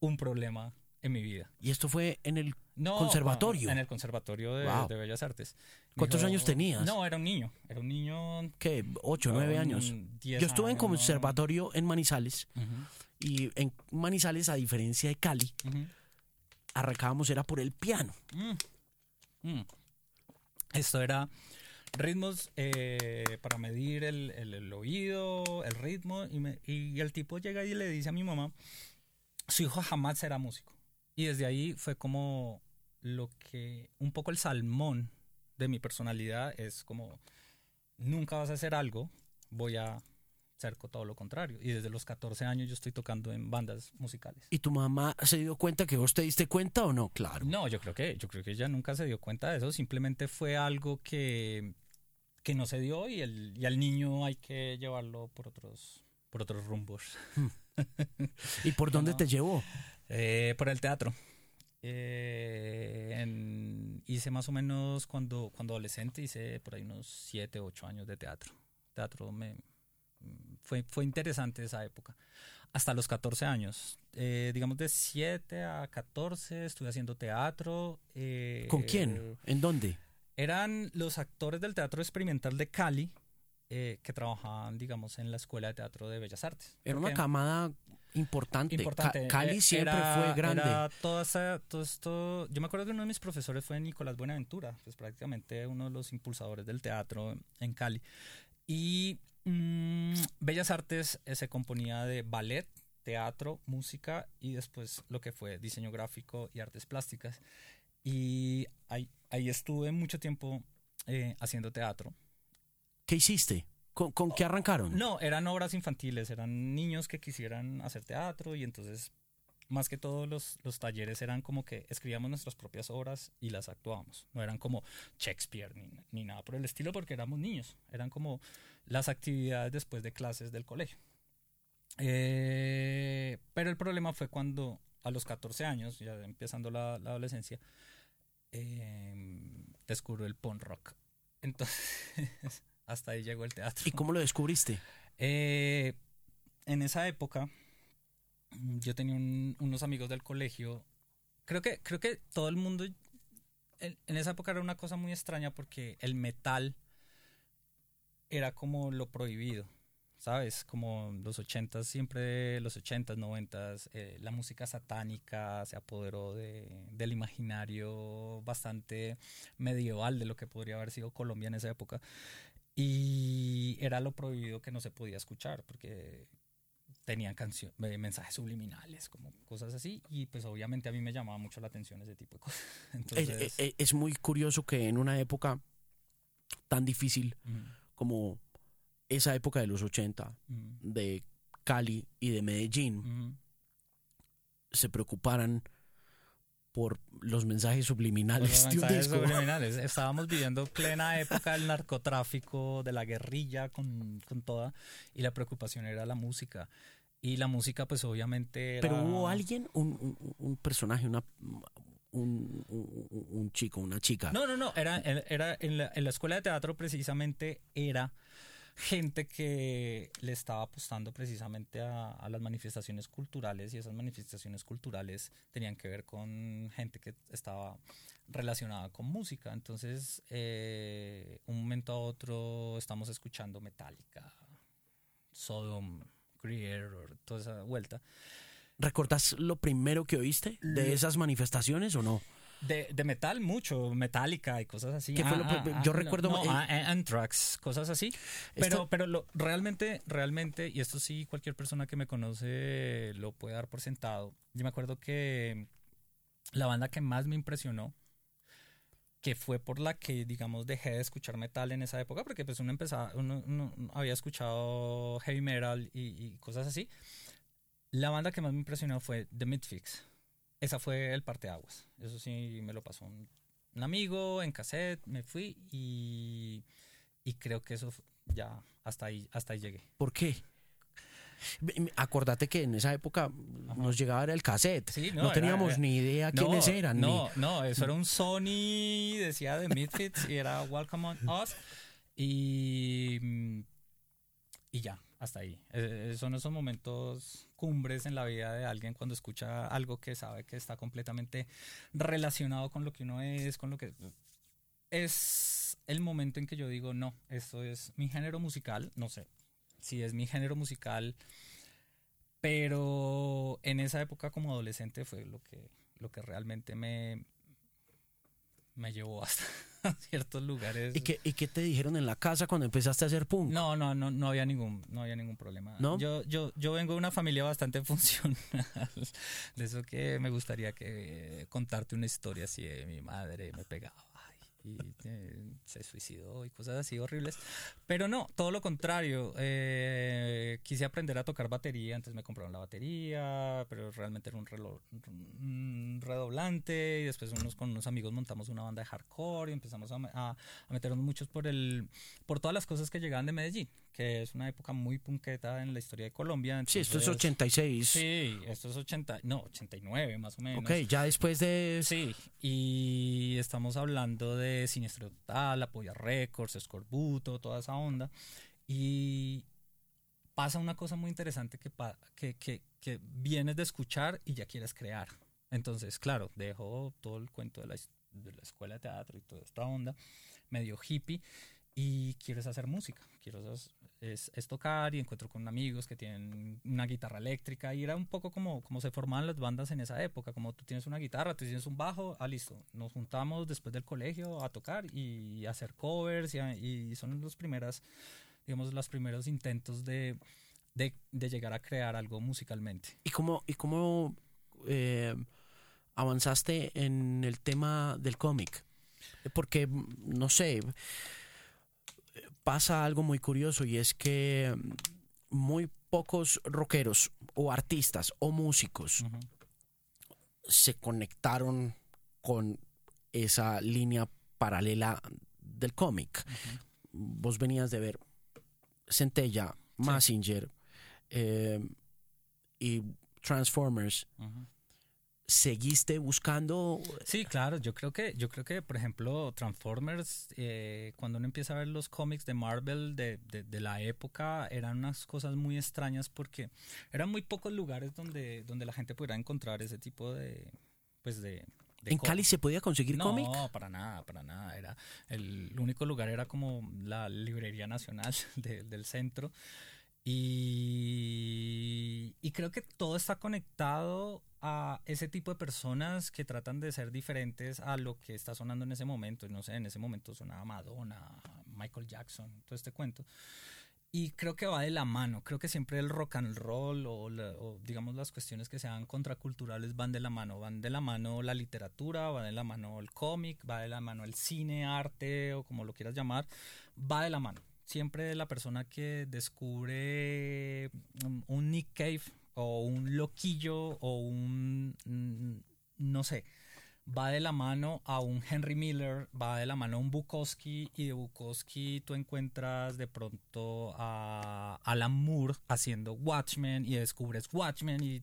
un problema en mi vida. Y esto fue en el... No, ¿Conservatorio? En el Conservatorio de, Wow. de Bellas Artes. ¿Cuántos años tenías? No, era un niño. Era un niño. ¿Qué? ¿Ocho, nueve años? 10 Yo estuve en años, ¿no? conservatorio en Manizales y en Manizales, a diferencia de Cali, arrancábamos era por el piano. Mm, mm. Esto era ritmos eh, para medir el, el- el oído, el ritmo. Y, me- y el tipo llega y le dice a mi mamá: su hijo jamás será músico. Y desde ahí fue como lo que, un poco el salmón de mi personalidad es como, nunca vas a hacer algo, voy a hacer co- todo lo contrario. Y desde los 14 años yo estoy tocando en bandas musicales. ¿Y tu mamá se dio cuenta que vos te diste cuenta o no? Claro. No, yo creo que, yo creo que ella nunca se dio cuenta de eso, simplemente fue algo que, que no se dio y el, y al niño hay que llevarlo por otros, por otros rumbos. ¿Y por dónde no. te llevó? Eh, por el teatro. Eh, en- hice más o menos cuando, cuando adolescente, hice por ahí unos 7, 8 años de teatro. Teatro me, fue, fue interesante esa época. Hasta los 14 años. Eh, digamos de 7 a 14 estuve haciendo teatro. eh, ¿Con quién? ¿En dónde? Eran los actores del Teatro Experimental de Cali eh, que trabajaban, digamos, en la Escuela de Teatro de Bellas Artes. Era una camada importante. Ca- importante. Cali Eh, siempre era- fue grande. era toda esa- todo esto. Yo me acuerdo que uno de mis profesores fue Nicolás Buenaventura, pues prácticamente uno de los impulsadores del teatro en Cali. Y mm, Bellas Artes eh, se componía de ballet, teatro, música y después lo que fue diseño gráfico y artes plásticas. Y ahí, ahí estuve mucho tiempo eh, haciendo teatro. ¿Qué hiciste? ¿Con, con qué arrancaron? No, eran obras infantiles, eran niños que quisieran hacer teatro y entonces más que todo los, los talleres eran como que escribíamos nuestras propias obras y las actuábamos. No eran como Shakespeare ni, ni nada por el estilo porque éramos niños. Eran como las actividades después de clases del colegio. Eh, pero el problema fue cuando a los 14 años, ya empezando la, la adolescencia, eh, descubro el punk rock. Entonces, hasta ahí llegó el teatro. ¿Y cómo lo descubriste? Eh, en esa época, yo tenía un- unos amigos del colegio. Creo que, creo que todo el mundo. En, en esa época era una cosa muy extraña porque el metal era como lo prohibido. ¿Sabes? Como los ochentas, siempre los ochentas, noventas, eh, la música satánica se apoderó de, del imaginario bastante medieval de lo que podría haber sido Colombia en esa época. Y era lo prohibido que no se podía escuchar, porque tenían canciones, mensajes subliminales, como cosas así, y pues obviamente a mí me llamaba mucho la atención ese tipo de cosas. Entonces, es, muy curioso que en una época tan difícil como esa época de los 80, de Cali y de Medellín, se preocuparan por los mensajes subliminales. los mensajes subliminales. Estábamos viviendo plena época del narcotráfico, de la guerrilla con, con, toda, y la preocupación era la música. Y la música, pues obviamente... Pero hubo alguien, un, un, personaje, una, un, un, chico, una chica. No, no, no, era, era en, la, en la escuela de teatro precisamente era gente que le estaba apostando precisamente a, las manifestaciones culturales y esas manifestaciones culturales tenían que ver con gente que estaba relacionada con música. Entonces, eh, un momento a otro estamos escuchando Metallica, Sodom, Creator, toda esa vuelta. ¿Recordas lo primero que oíste de esas manifestaciones o no? De, metal, mucho, metálica y cosas así. Ah, ah, yo ah, recuerdo. No, Anthrax, cosas así. Pero, pero lo, realmente, realmente, y esto sí, cualquier persona que me conoce lo puede dar por sentado. Yo me acuerdo que la banda que más me impresionó, que fue por la que, digamos, dejé de escuchar metal en esa época, porque pues uno empezaba, uno, había escuchado heavy metal y, y cosas así. La banda que más me impresionó fue The Midfix esa fue el parteaguas. Eso sí me lo pasó un, amigo en cassette, me fui y, y creo que eso ya hasta ahí, hasta ahí llegué. ¿Por qué? Acordate que en esa época nos llegaba el cassette. no, teníamos ni idea quiénes eran. No, no, eso era un Sony, decía de Midfits y era Welcome on Us. Y, y ya, hasta ahí. Eh, eh, son esos momentos cumbres en la vida de alguien cuando escucha algo que sabe que está completamente relacionado con lo que uno es, con lo que es el momento en que yo digo, no, esto es mi género musical, no sé si es mi género musical, pero en esa época como adolescente fue lo que, lo que realmente me, me llevó hasta ciertos lugares. ¿Y qué, ¿Y qué te dijeron en la casa cuando empezaste a hacer punk? No, no, no, no había ningún, no había ningún problema. Yo, yo, yo vengo de una familia bastante funcional. De eso que me gustaría que contarte una historia así de mi madre me pegaba y eh, se suicidó y cosas así horribles. Pero no, todo lo contrario. Eh, quise aprender a tocar batería, antes me compraron la batería, pero realmente era un, reloj, redoblante y después unos, con unos amigos montamos una banda de hardcore y empezamos a, a, meternos muchos por, el, por todas las cosas que llegaban de Medellín que es una época muy punqueta en la historia de Colombia. sí, esto es 86. Sí, esto es 80, no, 89 más o menos. Ok, ya después de... Sí, y estamos hablando de Siniestro Total, Apoya Records, Escorbuto, toda esa onda. Y pasa una cosa muy interesante que, que, que, que vienes de escuchar y ya quieres crear. Entonces, claro, dejo todo el cuento de la, de la escuela de teatro y toda esta onda, medio hippie, y quieres hacer música. Quiero es, es, tocar y encuentro con amigos que tienen una guitarra eléctrica y era un poco como, como se formaban las bandas en esa época, como tú tienes una guitarra, tú tienes un bajo, ah, listo, nos juntamos después del colegio a tocar y hacer covers y, son los primeras, digamos, los primeros intentos de, de, llegar a crear algo musicalmente. ¿Y cómo, y cómo eh, avanzaste en el tema del cómic? Porque, no sé, pasa algo muy curioso y es que muy pocos rockeros o artistas o músicos se conectaron con esa línea paralela del cómic. Vos venías de ver Centella, Massinger eh, y Transformers seguiste buscando sí claro yo creo que yo creo que por ejemplo Transformers eh, cuando uno empieza a ver los cómics de Marvel de, de, la época eran unas cosas muy extrañas porque eran muy pocos lugares donde donde la gente pudiera encontrar ese tipo de pues de, ¿En Cali se podía conseguir cómic? No, para nada, para nada. Era el único lugar era como la librería nacional del centro Y, y creo que todo está conectado a ese tipo de personas que tratan de ser diferentes a lo que está sonando en ese momento. No sé, en ese momento sonaba Madonna, Michael Jackson, todo este cuento. Y creo que va de la mano. Creo que siempre el rock and roll o, o, digamos las cuestiones que sean contraculturales van de la mano. Van de la mano la literatura, va de la mano el cómic, va de la mano el cine, arte o como lo quieras llamar. Va de la mano. Siempre la persona que descubre un Nick Cave o un loquillo o un, mm, no sé, va de la mano a un Henry Miller, va de la mano a un Bukowski y de Bukowski tú encuentras de pronto a Alan Moore haciendo Watchmen y descubres Watchmen y,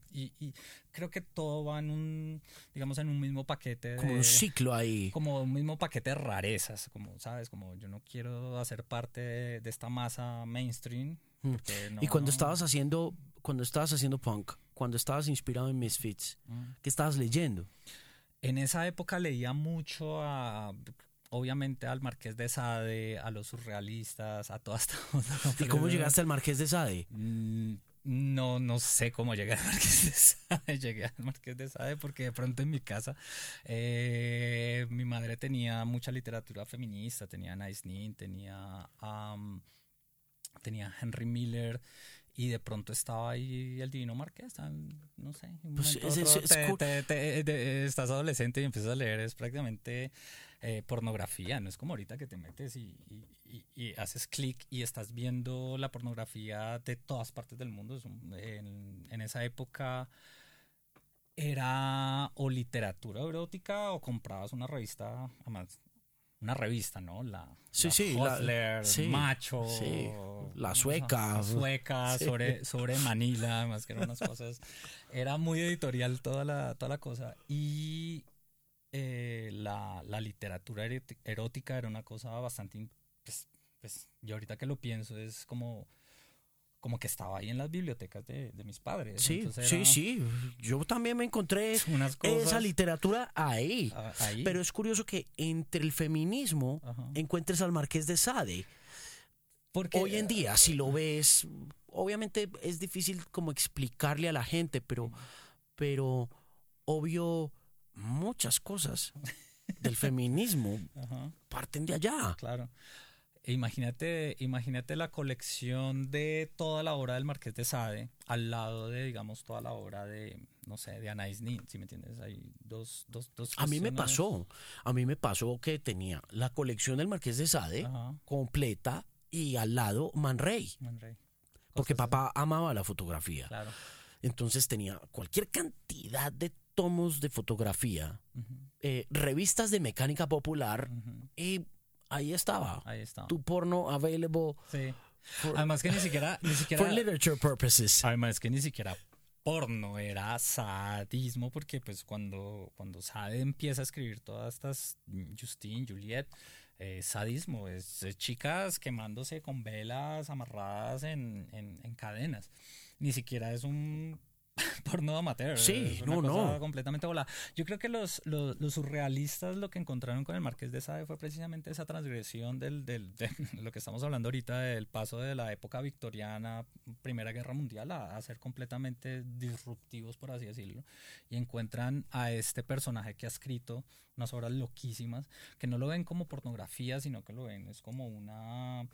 creo que todo va en un, digamos, en un mismo paquete. como un ciclo ahí. Como un mismo paquete de rarezas, como, ¿sabes? Como yo no quiero hacer parte de, esta masa mainstream. Mm. y cuando estabas haciendo cuando estabas haciendo punk, cuando estabas inspirado en Misfits, mm. ¿qué estabas leyendo? En esa época leía mucho a, obviamente al Marqués de Sade, a los surrealistas, a toda esta ¿Y cómo llegaste al Marqués de Sade? Mm, no, no sé cómo llegué al Marqués de Sade. Llegué al Marqués de Sade porque de pronto en mi casa eh, mi madre tenía mucha literatura feminista, tenía Nice Nin, tenía, tenía Henry Miller y de pronto estaba ahí el Divino Marqués, no sé, pues estás adolescente y empiezas a leer, es prácticamente eh, pornografía, no es como ahorita que te metes y, haces clic y estás viendo la pornografía de todas partes del mundo. en, en esa época era o literatura erótica o comprabas una revista, además una revista, ¿no? La, sí, sí, la, Macho, la sueca. La sueca, sobre, sobre Manila, más que unas cosas. Era muy editorial toda la, toda la cosa. Y eh, la, la, literatura erótica era una cosa bastante... Pues, pues, yo ahorita que lo pienso es como como que estaba ahí en las bibliotecas de, de mis padres. Sí, sí, sí. Yo también me encontré esa literatura ahí. ahí. Pero es curioso que entre el feminismo encuentres al Marqués de Sade. Porque hoy en día, si lo ves, obviamente es difícil como explicarle a la gente, pero, pero obvio, muchas cosas del feminismo parten de allá. Claro. Imagínate, imagínate la colección de toda la obra del Marqués de Sade al lado de, digamos, toda la obra de, no sé, de Anais Nin, si me entiendes? Hay dos, dos, dos A mí me pasó, a mí me pasó que tenía la colección del Marqués de Sade completa y al lado Man Ray. Porque papá amaba la fotografía. Claro. Entonces tenía cualquier cantidad de tomos de fotografía, eh, revistas de mecánica popular y ahí estaba. Ahí estaba. Tu porno available. Sí. además que ni siquiera, ni siquiera. For literature purposes. Además que ni siquiera porno era sadismo porque pues cuando cuando Sade empieza a escribir todas estas Justine, Juliet eh, sadismo es, chicas quemándose con velas amarradas en, en cadenas ni siquiera es un porno amateur. Sí, no, no. Completamente volada. Yo creo que los, los, surrealistas lo que encontraron con el Marqués de Sade fue precisamente esa transgresión del, del, de lo que estamos hablando ahorita, del paso de la época victoriana, Primera Guerra Mundial, a, ser completamente disruptivos, por así decirlo. Y encuentran a este personaje que ha escrito unas obras loquísimas, que no lo ven como pornografía, sino que lo ven es como una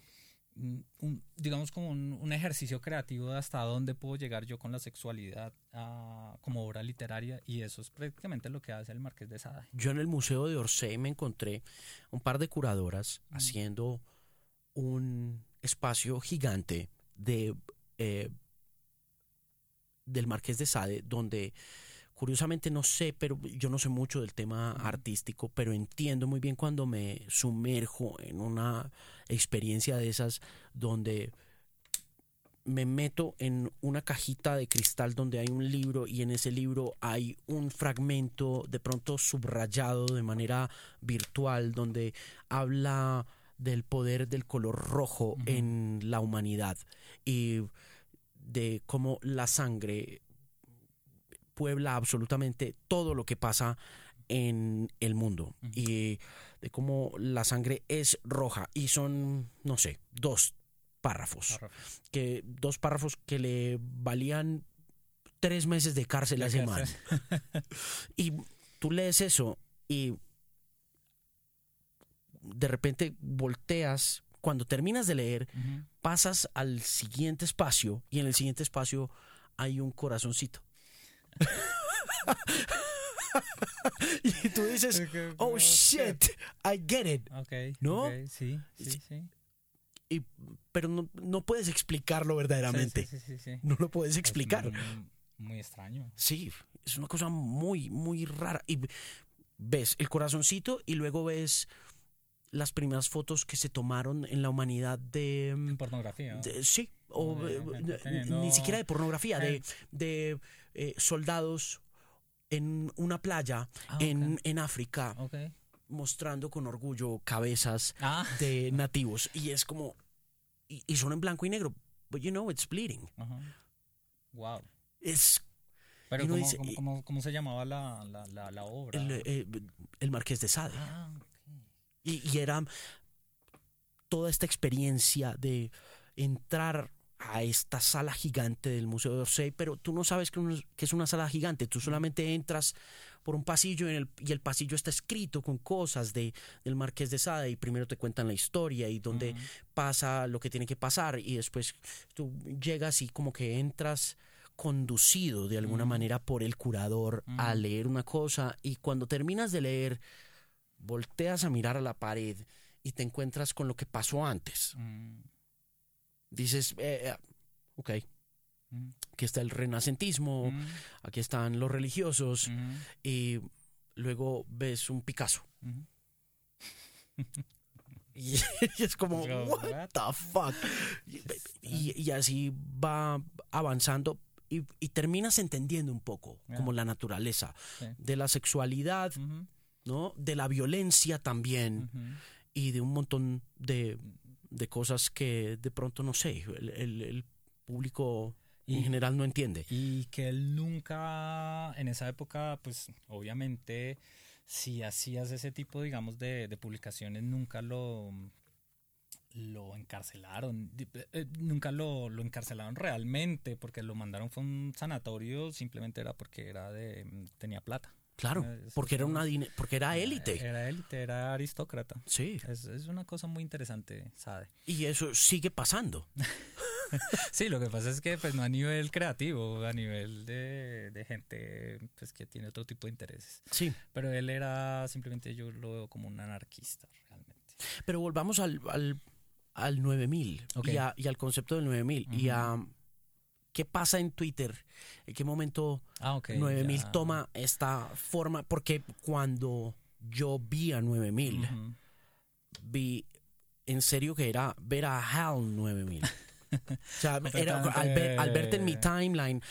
un, digamos como un, ejercicio creativo de hasta dónde puedo llegar yo con la sexualidad ah, como obra literaria y eso es prácticamente lo que hace el Marqués de Sade. Yo en el Museo de Orsay me encontré un par de curadoras haciendo un espacio gigante de eh, del Marqués de Sade donde Curiosamente no sé, pero yo no sé mucho del tema artístico, pero entiendo muy bien cuando me sumerjo en una experiencia de esas donde me meto en una cajita de cristal donde hay un libro y en ese libro hay un fragmento de pronto subrayado de manera virtual donde habla del poder del color rojo en la humanidad y de cómo la sangre puebla absolutamente todo lo que pasa en el mundo y de cómo la sangre es roja y son, no sé, dos párrafos. Párrafos. Que, dos párrafos que le valían tres meses de cárcel a man. Y tú lees eso y de repente volteas, cuando terminas de leer, pasas al siguiente espacio y en el siguiente espacio hay un corazoncito. y tú dices, oh shit, I get it. Ok. ¿No? Sí, sí, sí. Y, pero no, no puedes explicarlo verdaderamente. Sí, sí, sí, sí, sí. No lo puedes Es explicar. muy, muy extraño. Sí, es una cosa muy, muy rara. Y ves el corazoncito y luego ves las primeras fotos que se tomaron en la humanidad de... mm, Pornografía. de- sí, o De de- ni siquiera de pornografía, de, de eh, soldados en una playa Ah, en, en África mostrando con orgullo cabezas Ah. de nativos. Y es como... Y, y son en blanco y negro. But you know, it's bleeding. Wow. Es Pero ¿cómo, dice, cómo, cómo- cómo se llamaba la, la, la, la obra? el, eh, el Marqués de Sade. ah. Y, y era toda esta experiencia de entrar a esta sala gigante del Museo de Orsay, pero tú no sabes que, un- que es una sala gigante, tú solamente entras por un pasillo en el- y el pasillo está escrito con cosas de, del Marqués de Sade y primero te cuentan la historia y donde Ujú. pasa lo que tiene que pasar y después tú llegas y como que entras conducido de alguna manera por el curador a leer una cosa y cuando terminas de leer volteas a mirar a la pared y te encuentras con lo que pasó antes. Dices, eh, eh, ok, mm, aquí está el renacentismo, mm, aquí están los religiosos mm, y luego ves un Picasso. Y, es como, Yo, what what? the fuck? Y, así va avanzando y, y terminas entendiendo un poco como la naturaleza de la sexualidad, ¿no? De la violencia también y de un montón de, de cosas que de pronto no sé, el, el- el público en general no entiende. Y que él nunca, en esa época, pues obviamente, si hacías ese tipo, digamos, de, de publicaciones, nunca lo, lo encarcelaron, Di- eh, nunca lo, lo encarcelaron realmente, porque lo mandaron fue a un sanatorio, simplemente era porque era de, tenía plata. Claro, Eh, porque era una porque era élite. Era élite, era aristócrata. Sí, Es, es una cosa muy interesante, ¿sabe? y eso sigue pasando. Sí, lo que pasa es que pues no a nivel creativo, a nivel de, de gente pues que tiene otro tipo de intereses. Sí, Pero él era simplemente yo lo veo como un anarquista realmente. pero volvamos al, al, al 9000 Ok. y, a- y al concepto del 9000 y a qué pasa en Twitter, en qué momento Ah, ok. 9000 ya. toma esta forma, porque cuando yo vi a 9000, Ujú. vi en serio que era ver a HAL 9000. o sea, era, al, ver- al verte en mi timeline,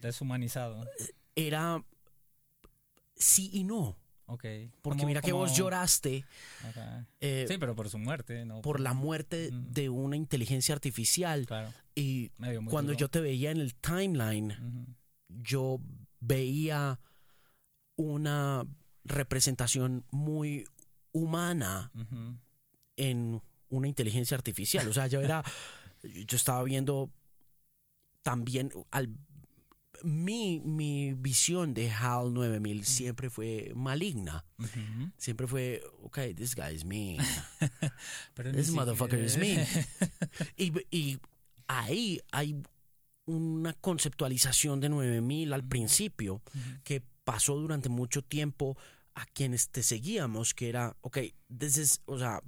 Deshumanizado. era sí y no. Ok. Porque mira que vos lloraste eh, Sí, pero por su muerte, ¿no? por la muerte Mm. de una inteligencia artificial. Claro. Y cuando duro. yo te veía en el timeline, Ujú. yo veía una representación muy humana Ujú. en una inteligencia artificial. O sea, yo era, yo estaba viendo también al mi, mi visión de HAL 9000 siempre fue maligna. Ujú. Siempre fue, ok, this guy is mean. Pero This motherfucker is mean. y, y ahí hay una conceptualización de 9000 al principio que pasó durante mucho tiempo a quienes te seguíamos, que era, ok, this is, o sea,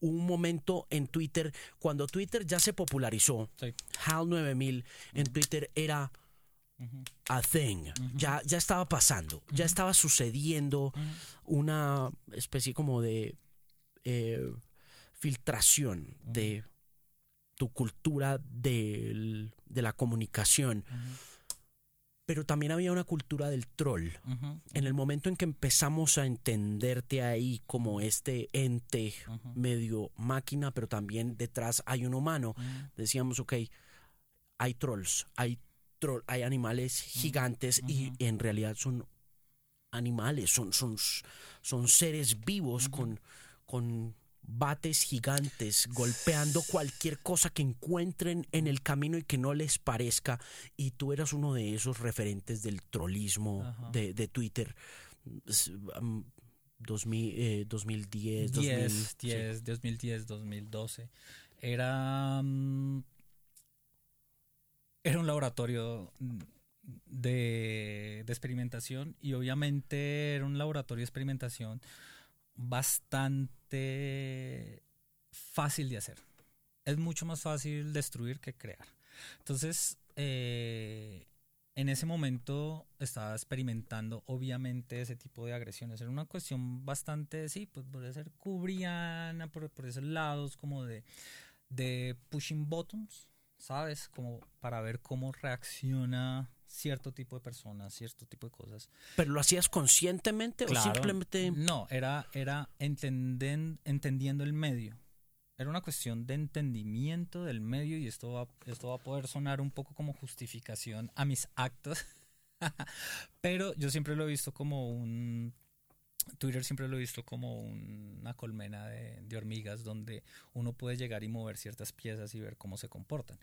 un momento en Twitter, cuando Twitter ya se popularizó, Sí. HAL 9000 en Twitter era a thing, ya, ya estaba pasando, ya estaba sucediendo una especie como de eh, filtración de tu cultura del- de la comunicación. Pero también había una cultura del troll. En el momento en que empezamos a entenderte ahí como este ente medio máquina, pero también detrás hay un humano, decíamos, ok, hay trolls, hay, troll, hay animales gigantes y en realidad son animales, son, son, son seres vivos con, con bates gigantes, golpeando cualquier cosa que encuentren en el camino y que no les parezca. Y tú eras uno de esos referentes del trollismo de, de, Twitter. 2000, 2010, 2010, 2010, 2012. Era, mm, era un laboratorio de, de experimentación y obviamente era un laboratorio de experimentación bastante fácil de hacer. Es mucho más fácil destruir que crear. Entonces, eh, en ese momento estaba experimentando obviamente ese tipo de agresiones. Era una cuestión bastante, sí, pues puede ser cubriana, por, esos lados como de, de pushing buttons, ¿sabes? Como para ver cómo reacciona cierto tipo de personas, cierto tipo de cosas. ¿Pero lo hacías conscientemente o simplemente...? No, era, era entendiendo el medio. Era una cuestión de entendimiento del medio y esto va, esto va a poder sonar un poco como justificación a mis actos. Pero yo siempre lo he visto como un... Twitter siempre lo he visto como una colmena de, de hormigas donde uno puede llegar y mover ciertas piezas y ver cómo se comportan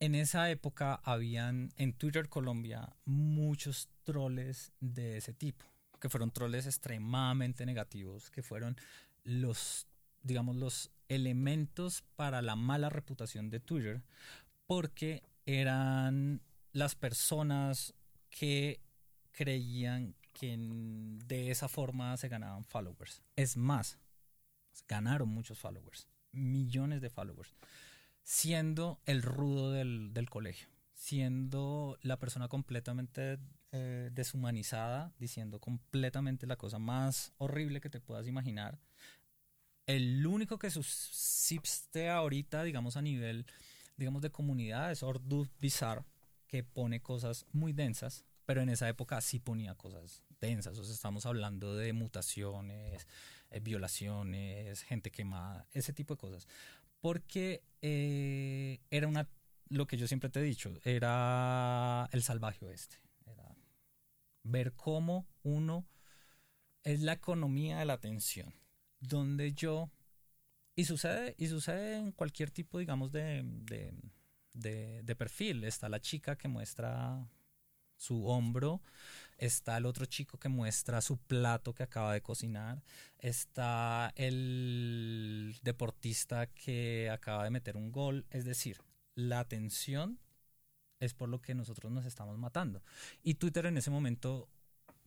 en esa época habían en Twitter Colombia muchos troles de ese tipo, que fueron troles extremadamente negativos, que fueron los, digamos, los elementos para la mala reputación de Twitter, porque eran las personas que creían que de esa forma se ganaban followers. Es más, ganaron muchos followers, millones de followers siendo el rudo del, colegio, siendo la persona completamente eh, deshumanizada, diciendo completamente la cosa más horrible que te puedas imaginar. El único que subsiste ahorita, digamos, a nivel, digamos, de comunidad es Ordu Bizarre, que pone cosas muy densas, pero en esa época sí ponía cosas densas. O sea, estamos hablando de mutaciones, eh, violaciones, gente quemada, ese tipo de cosas porque eh, era una, lo que yo siempre te he dicho, era el salvaje oeste. Era ver cómo uno es la economía de la atención, donde yo, y sucede, y sucede en cualquier tipo, digamos, de, de, de perfil. Está la chica que muestra su hombro, está el otro chico que muestra su plato que acaba de cocinar, está el deportista que acaba de meter un gol, es decir, la atención es por lo que nosotros nos estamos matando. Y Twitter en ese momento,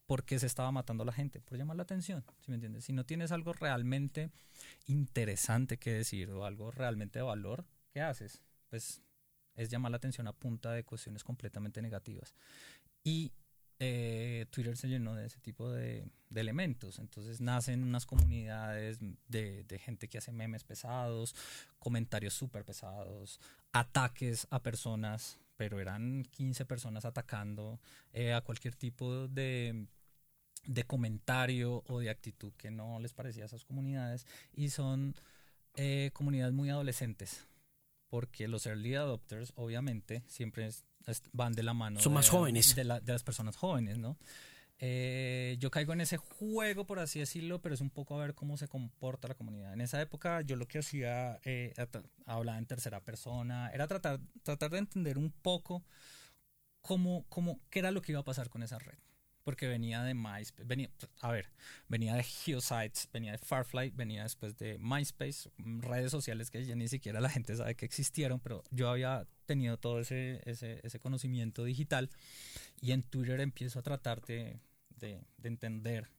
¿por qué se estaba matando a la gente? Por llamar la atención, ¿sí me entiendes? Si no tienes algo realmente interesante que decir o algo realmente de valor, ¿qué haces? Pues es llamar la atención a punta de cuestiones completamente negativas. Y eh, Twitter se llenó de ese tipo de, elementos. Entonces nacen unas comunidades de, gente que hace memes pesados, comentarios súper pesados, ataques a personas, pero eran 15 personas atacando eh, a cualquier tipo de, de comentario o de actitud que no les parecía a esas comunidades. Y son eh, comunidades muy adolescentes, porque los early adopters obviamente siempre van de la mano. Son más jóvenes. De, las personas jóvenes, ¿no? Eh, yo caigo en ese juego, por así decirlo, pero es un poco a ver cómo se comporta la comunidad. En esa época yo lo que hacía, eh, hablaba en tercera persona, era tratar, tratar de entender un poco cómo, cómo, qué era lo que iba a pasar con esa red porque venía de MySpace, venía, a ver, venía de Geosites, venía de Farfly, venía después de MySpace, redes sociales que ya ni siquiera la gente sabe que existieron, pero yo había tenido todo ese, ese, ese conocimiento digital y en Twitter empiezo a tratar de, de, entender.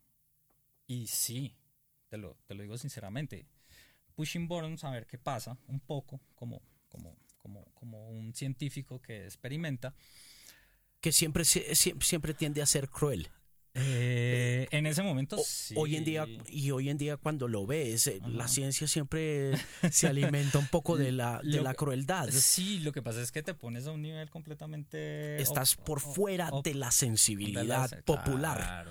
Y sí, te lo, te lo digo sinceramente, pushing buttons a ver qué pasa, un poco como, como, como, como un científico que experimenta, que siempre, siempre tiende a ser cruel. Eh, en ese momento sí. Hoy en día, y hoy en día cuando lo ves, eh, la ciencia siempre se alimenta un poco de la, de la crueldad. Sí, lo que pasa es que te pones a un nivel completamente... Estás por fuera de la sensibilidad popular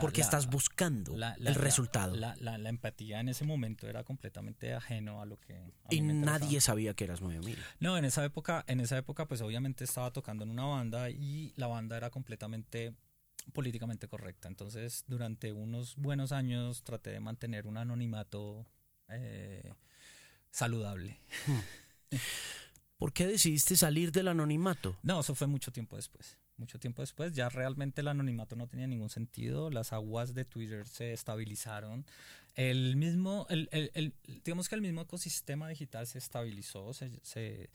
porque estás buscando el resultado. La, empatía en ese momento era completamente ajeno a lo que... y nadie sabía que eras 9000. No, en esa época, en esa época pues obviamente estaba tocando en una banda y la banda era completamente políticamente correcta. Entonces durante unos buenos años traté de mantener un anonimato eh, saludable. ¿Por qué decidiste salir del anonimato? No, eso fue mucho tiempo después. Mucho tiempo después, ya realmente el anonimato no tenía ningún sentido, las aguas de Twitter se estabilizaron, el mismo, el, el, digamos que el mismo ecosistema digital se estabilizó, se, se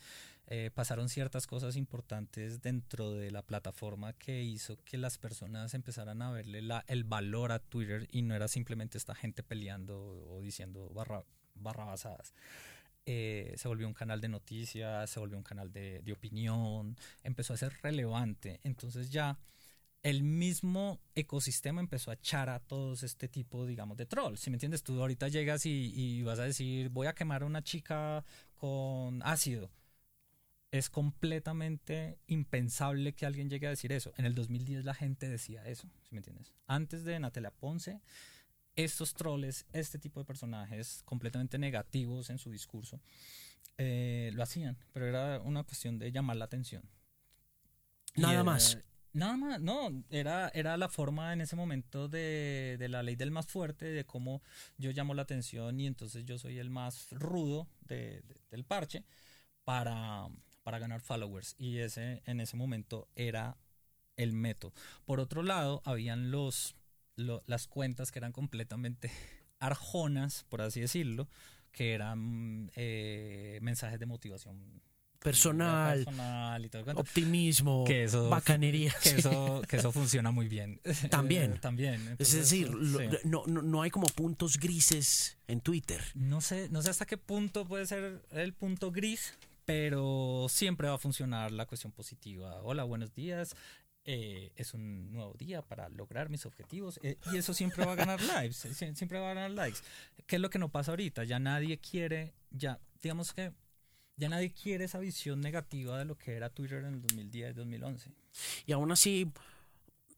eh, pasaron ciertas cosas importantes dentro de la plataforma que hizo que las personas empezaran a verle la, el valor a Twitter y no era simplemente esta gente peleando o diciendo barra, barrabasadas. Eh, se volvió un canal de noticias, se volvió un canal de, de, opinión, empezó a ser relevante. Entonces ya el mismo ecosistema empezó a echar a todos este tipo, digamos, de trolls. Si me entiendes, tú ahorita llegas y, vas a decir, voy a quemar a una chica con ácido. Es completamente impensable que alguien llegue a decir eso. En el 2010 la gente decía eso, si me entiendes. Antes de Natalia Ponce, estos troles, este tipo de personajes completamente negativos en su discurso, eh, lo hacían, pero era una cuestión de llamar la atención. Nada más. Nada más, no, era, era la forma en ese momento de, de, la ley del más fuerte, de cómo yo llamo la atención y entonces yo soy el más rudo de, del parche para, para ganar followers. Y ese en ese momento era el método. Por otro lado, habían los las cuentas que eran completamente arjonas, por así decirlo, que eran eh, mensajes de motivación personal, optimismo, que eso, bacanería. Que eso, que eso funciona muy bien. También. También. es decir, no, no, no, hay como puntos grises en Twitter. No sé, no sé hasta qué punto puede ser el punto gris, pero siempre va a funcionar la cuestión positiva. Hola, buenos días. Eh, es un nuevo día para lograr mis objetivos eh, y eso siempre va a ganar likes, siempre va a ganar likes. ¿Qué es lo que no pasa ahorita? Ya nadie quiere, ya, digamos que ya nadie quiere esa visión negativa de lo que era Twitter en el 2010, 2011. Y aún así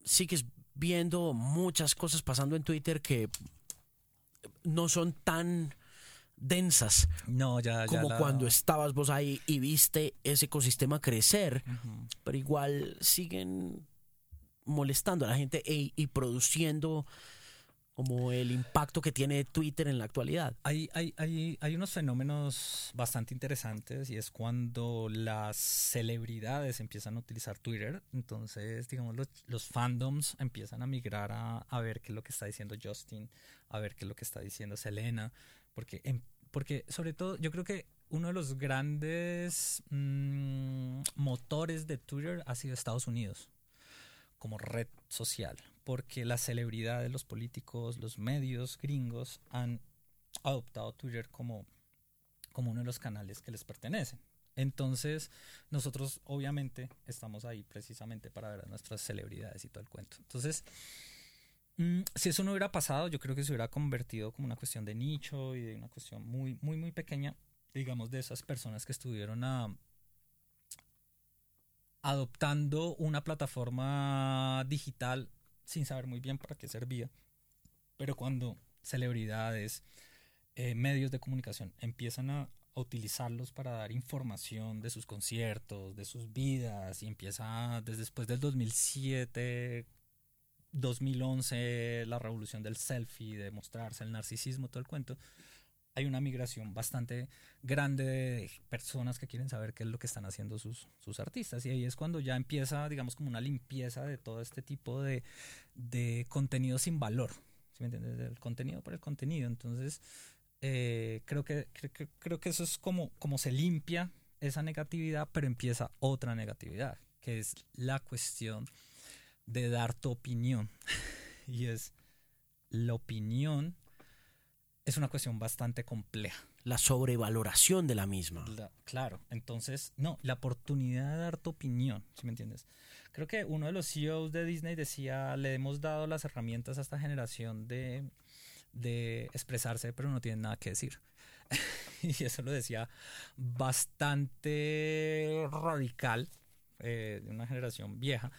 sigues viendo muchas cosas pasando en Twitter que no son tan densas no, ya, como cuando estabas vos ahí y viste ese ecosistema crecer, pero igual siguen molestando a la gente e, y produciendo como el impacto que tiene Twitter en la actualidad. Hay, hay, hay, hay unos fenómenos bastante interesantes y es cuando las celebridades empiezan a utilizar Twitter, entonces digamos los, los fandoms empiezan a migrar a, a ver qué es lo que está diciendo Justin, a ver qué es lo que está diciendo Selena, porque, em, porque sobre todo yo creo que uno de los grandes mm, motores de Twitter ha sido Estados Unidos como red social, porque las celebridades, los políticos, los medios gringos han adoptado Twitter como, como uno de los canales que les pertenecen. Entonces, nosotros obviamente estamos ahí precisamente para ver a nuestras celebridades y todo el cuento. Entonces, Mm, si eso no hubiera pasado, yo creo que se hubiera convertido como una cuestión de nicho y de una cuestión muy, muy, muy pequeña, digamos, de esas personas que estuvieron a, adoptando una plataforma digital sin saber muy bien para qué servía. Pero cuando celebridades, eh, medios de comunicación empiezan a, a, utilizarlos para dar información de sus conciertos, de sus vidas, y empieza desde después del 2007 2011, la revolución del selfie, de mostrarse, el narcisismo, todo el cuento, hay una migración bastante grande de personas que quieren saber qué es lo que están haciendo sus, sus artistas. Y ahí es cuando ya empieza, digamos, como una limpieza de todo este tipo de, de contenido sin valor. ¿Sí me entiendes? El contenido por el contenido. Entonces, eh, creo, que, creo, creo que eso es como, como se limpia esa negatividad, pero empieza otra negatividad, que es la cuestión de dar tu opinión. y es, la opinión es una cuestión bastante compleja. La sobrevaloración de la misma. claro, entonces, no, la oportunidad de dar tu opinión, si me entiendes? Creo que uno de los CEOs de Disney decía, le hemos dado las herramientas a esta generación de, de expresarse, pero no tienen nada que decir. y eso lo decía bastante radical, eh, de una generación vieja,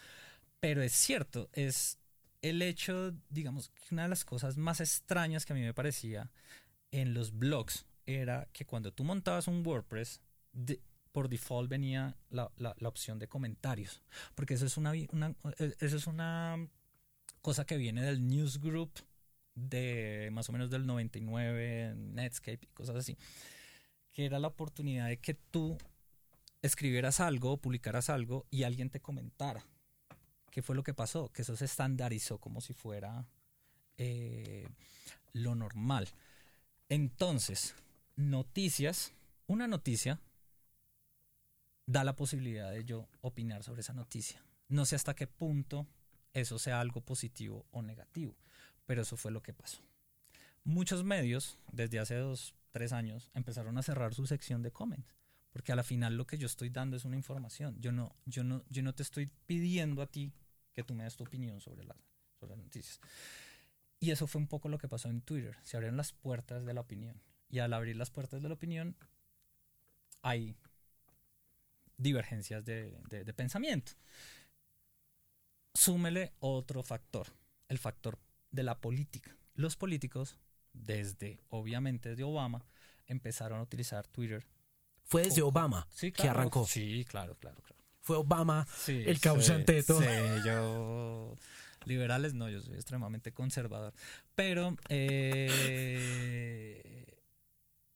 pero es cierto, es el hecho, digamos, que una de las cosas más extrañas que a mí me parecía en los blogs era que cuando tú montabas un WordPress, por default venía la, opción de comentarios, porque eso es una, una, eso es una cosa que viene del newsgroup de más o menos del 99, Netscape y cosas así, que era la oportunidad de que tú escribieras algo, publicaras algo y alguien te comentara. ¿Qué fue lo que pasó? Que eso se estandarizó como si fuera eh, lo normal. Entonces, noticias, una noticia da la posibilidad de yo opinar sobre esa noticia. No sé hasta qué punto eso sea algo positivo o negativo, pero eso fue lo que pasó. Muchos medios, desde hace dos, tres años, empezaron a cerrar su sección de comments, porque a la final lo que yo estoy dando es una información. Yo no, yo no, yo no te estoy pidiendo a ti que tú me des tu opinión sobre, sobre las noticias. Y eso fue un poco lo que pasó en Twitter. Se abrieron las puertas de la opinión. Y al abrir las puertas de la opinión, hay divergencias de, de, pensamiento. Súmele otro factor, el factor de la política. Los políticos, desde, obviamente, desde Obama, empezaron a utilizar Twitter. Fue desde Obama que arrancó. Sí, claro, claro, claro. Fue Obama el causante de todo. Sí, yo liberales no, yo soy extremadamente conservador. Pero eh,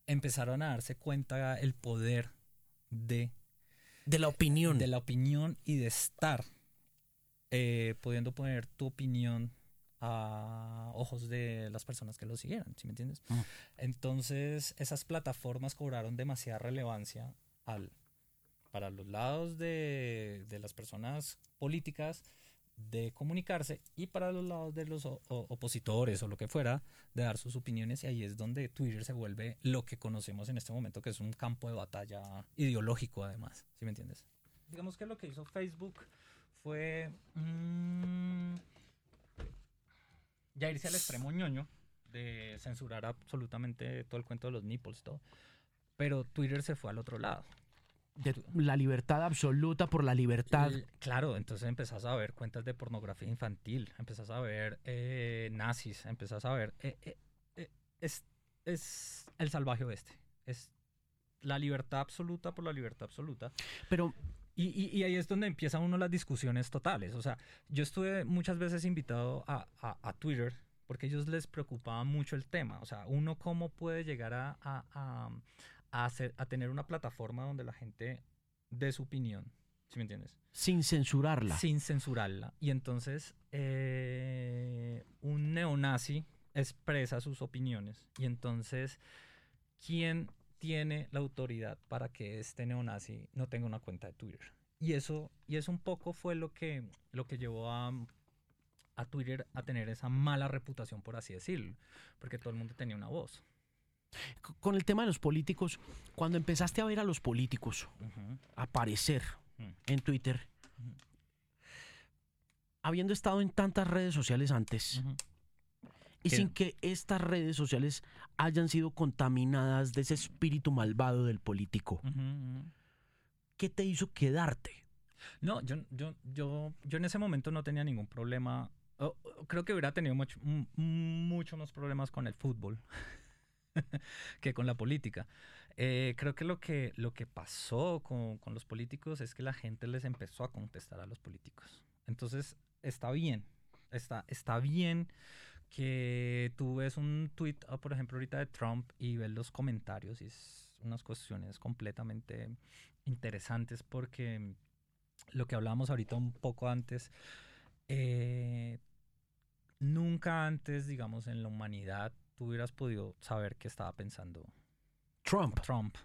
empezaron a darse cuenta el poder de... De la opinión. De la opinión y de estar eh, pudiendo poner tu opinión a ojos de las personas que lo siguieran, ¿sí me entiendes? Mm. Entonces, esas plataformas cobraron demasiada relevancia al, para los lados de, las personas políticas, de comunicarse y para los lados de los opositores o lo que fuera, de dar sus opiniones y ahí es donde Twitter se vuelve lo que conocemos en este momento, que es un campo de batalla ideológico además, ¿sí me entiendes? Digamos que lo que hizo Facebook fue mm, ya irse al extremo ñoño de censurar absolutamente todo el cuento de los nipples, todo. Pero Twitter se fue al otro lado de la libertad absoluta por la libertad. claro, entonces empezás a ver cuentas de pornografía infantil, empezás a ver eh, nazis, empezás a ver... Eh, eh, es, es el salvaje oeste, es la libertad absoluta por la libertad absoluta. Pero... Y, ahí es donde empiezan uno las discusiones totales. O sea, yo estuve muchas veces invitado a, a, Twitter porque a ellos les preocupaba mucho el tema. O sea, uno cómo puede llegar a, a, hacer, a tener una plataforma donde la gente dé su opinión, ¿sí me entiendes? Sin censurarla. Sin censurarla. Y entonces eh, un neonazi expresa sus opiniones. Y entonces, ¿quién tiene la autoridad para que este neonazi no tenga una cuenta de Twitter? Y eso, y eso un poco fue lo que, lo que llevó a, a Twitter a tener esa mala reputación, por así decirlo, porque todo el mundo tenía una voz. Con el tema de los políticos, cuando empezaste a ver a los políticos aparecer en Twitter, habiendo estado en tantas redes sociales antes, y sin que estas redes sociales hayan sido contaminadas de ese espíritu malvado del político, ¿qué te hizo quedarte? No, yo, yo, yo, yo en ese momento no tenía ningún problema. creo que hubiera tenido mucho, mucho más problemas con el fútbol. que con la política. Eh, creo que lo que, lo que pasó con, con, los políticos es que la gente les empezó a contestar a los políticos. Entonces, está bien, está, está bien que tú ves un tweet, ah, por ejemplo, ahorita de Trump y ves los comentarios y es unas cuestiones completamente interesantes porque lo que hablábamos ahorita un poco antes, eh, nunca antes, digamos, en la humanidad tú hubieras podido saber qué estaba pensando Trump. Trump.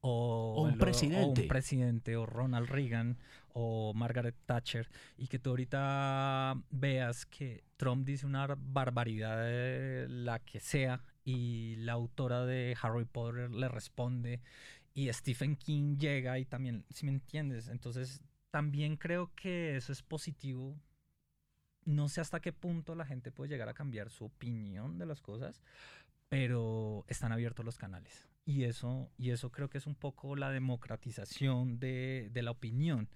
O, un presidente. O un presidente, o Ronald Reagan, o Margaret Thatcher, y que tú ahorita veas que Trump dice una barbaridad de la que sea, y la autora de Harry Potter le responde, y Stephen King llega y también, si me entiendes, entonces también creo que eso es positivo no sé hasta qué punto la gente puede llegar a cambiar su opinión de las cosas, pero están abiertos los canales. Y eso, y eso creo que es un poco la democratización de, de la opinión.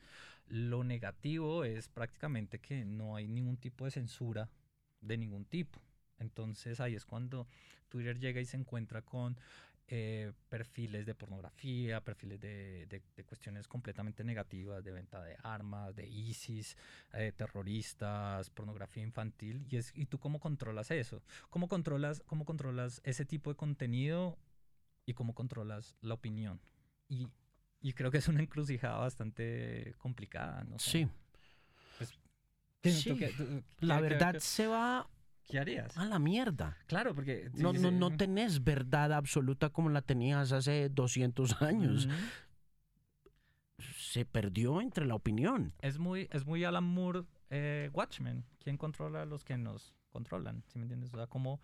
Lo negativo es prácticamente que no hay ningún tipo de censura de ningún tipo. Entonces ahí es cuando Twitter llega y se encuentra con eh, perfiles de pornografía, perfiles de, de, cuestiones completamente negativas, de venta de armas, de ISIS, eh, terroristas, pornografía infantil. Y, es, ¿Y tú cómo controlas eso? ¿Cómo controlas, ¿Cómo controlas ese tipo de contenido y cómo controlas la opinión? Y, y creo que es una encrucijada bastante complicada, ¿no? Sí. Pues, sí. la verdad se va ¿qué harías? A la mierda. Claro, porque... No, no, no tenés verdad absoluta como la tenías hace 200 años. Se perdió entre la opinión. Es muy, es muy Alan Moore eh, Watchmen. ¿Quién controla a los que nos controlan? ¿Sí me entiendes? O sea, ¿cómo,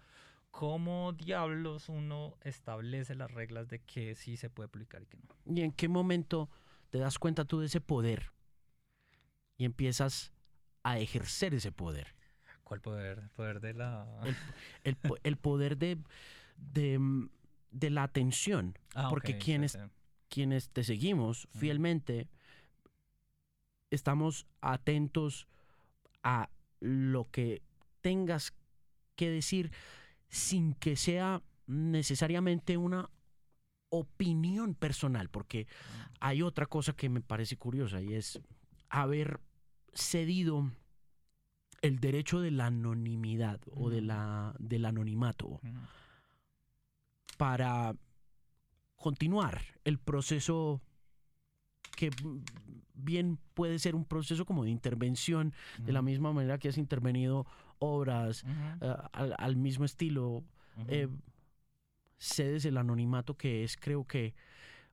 ¿cómo diablos uno establece las reglas de qué sí se puede publicar y qué no? ¿Y en qué momento te das cuenta tú de ese poder y empiezas a ejercer ese poder? ¿Cuál poder? El poder de la... El, poder de, de, la atención. Ah, porque quienes, quienes te seguimos fielmente estamos atentos a lo que tengas que decir sin que sea necesariamente una opinión personal, porque hay otra cosa que me parece curiosa y es haber cedido el derecho de la anonimidad o de la, del anonimato para continuar el proceso que bien puede ser un proceso como de intervención, de la misma manera que has intervenido obras eh, al, mismo estilo. Eh, cedes el anonimato que es creo que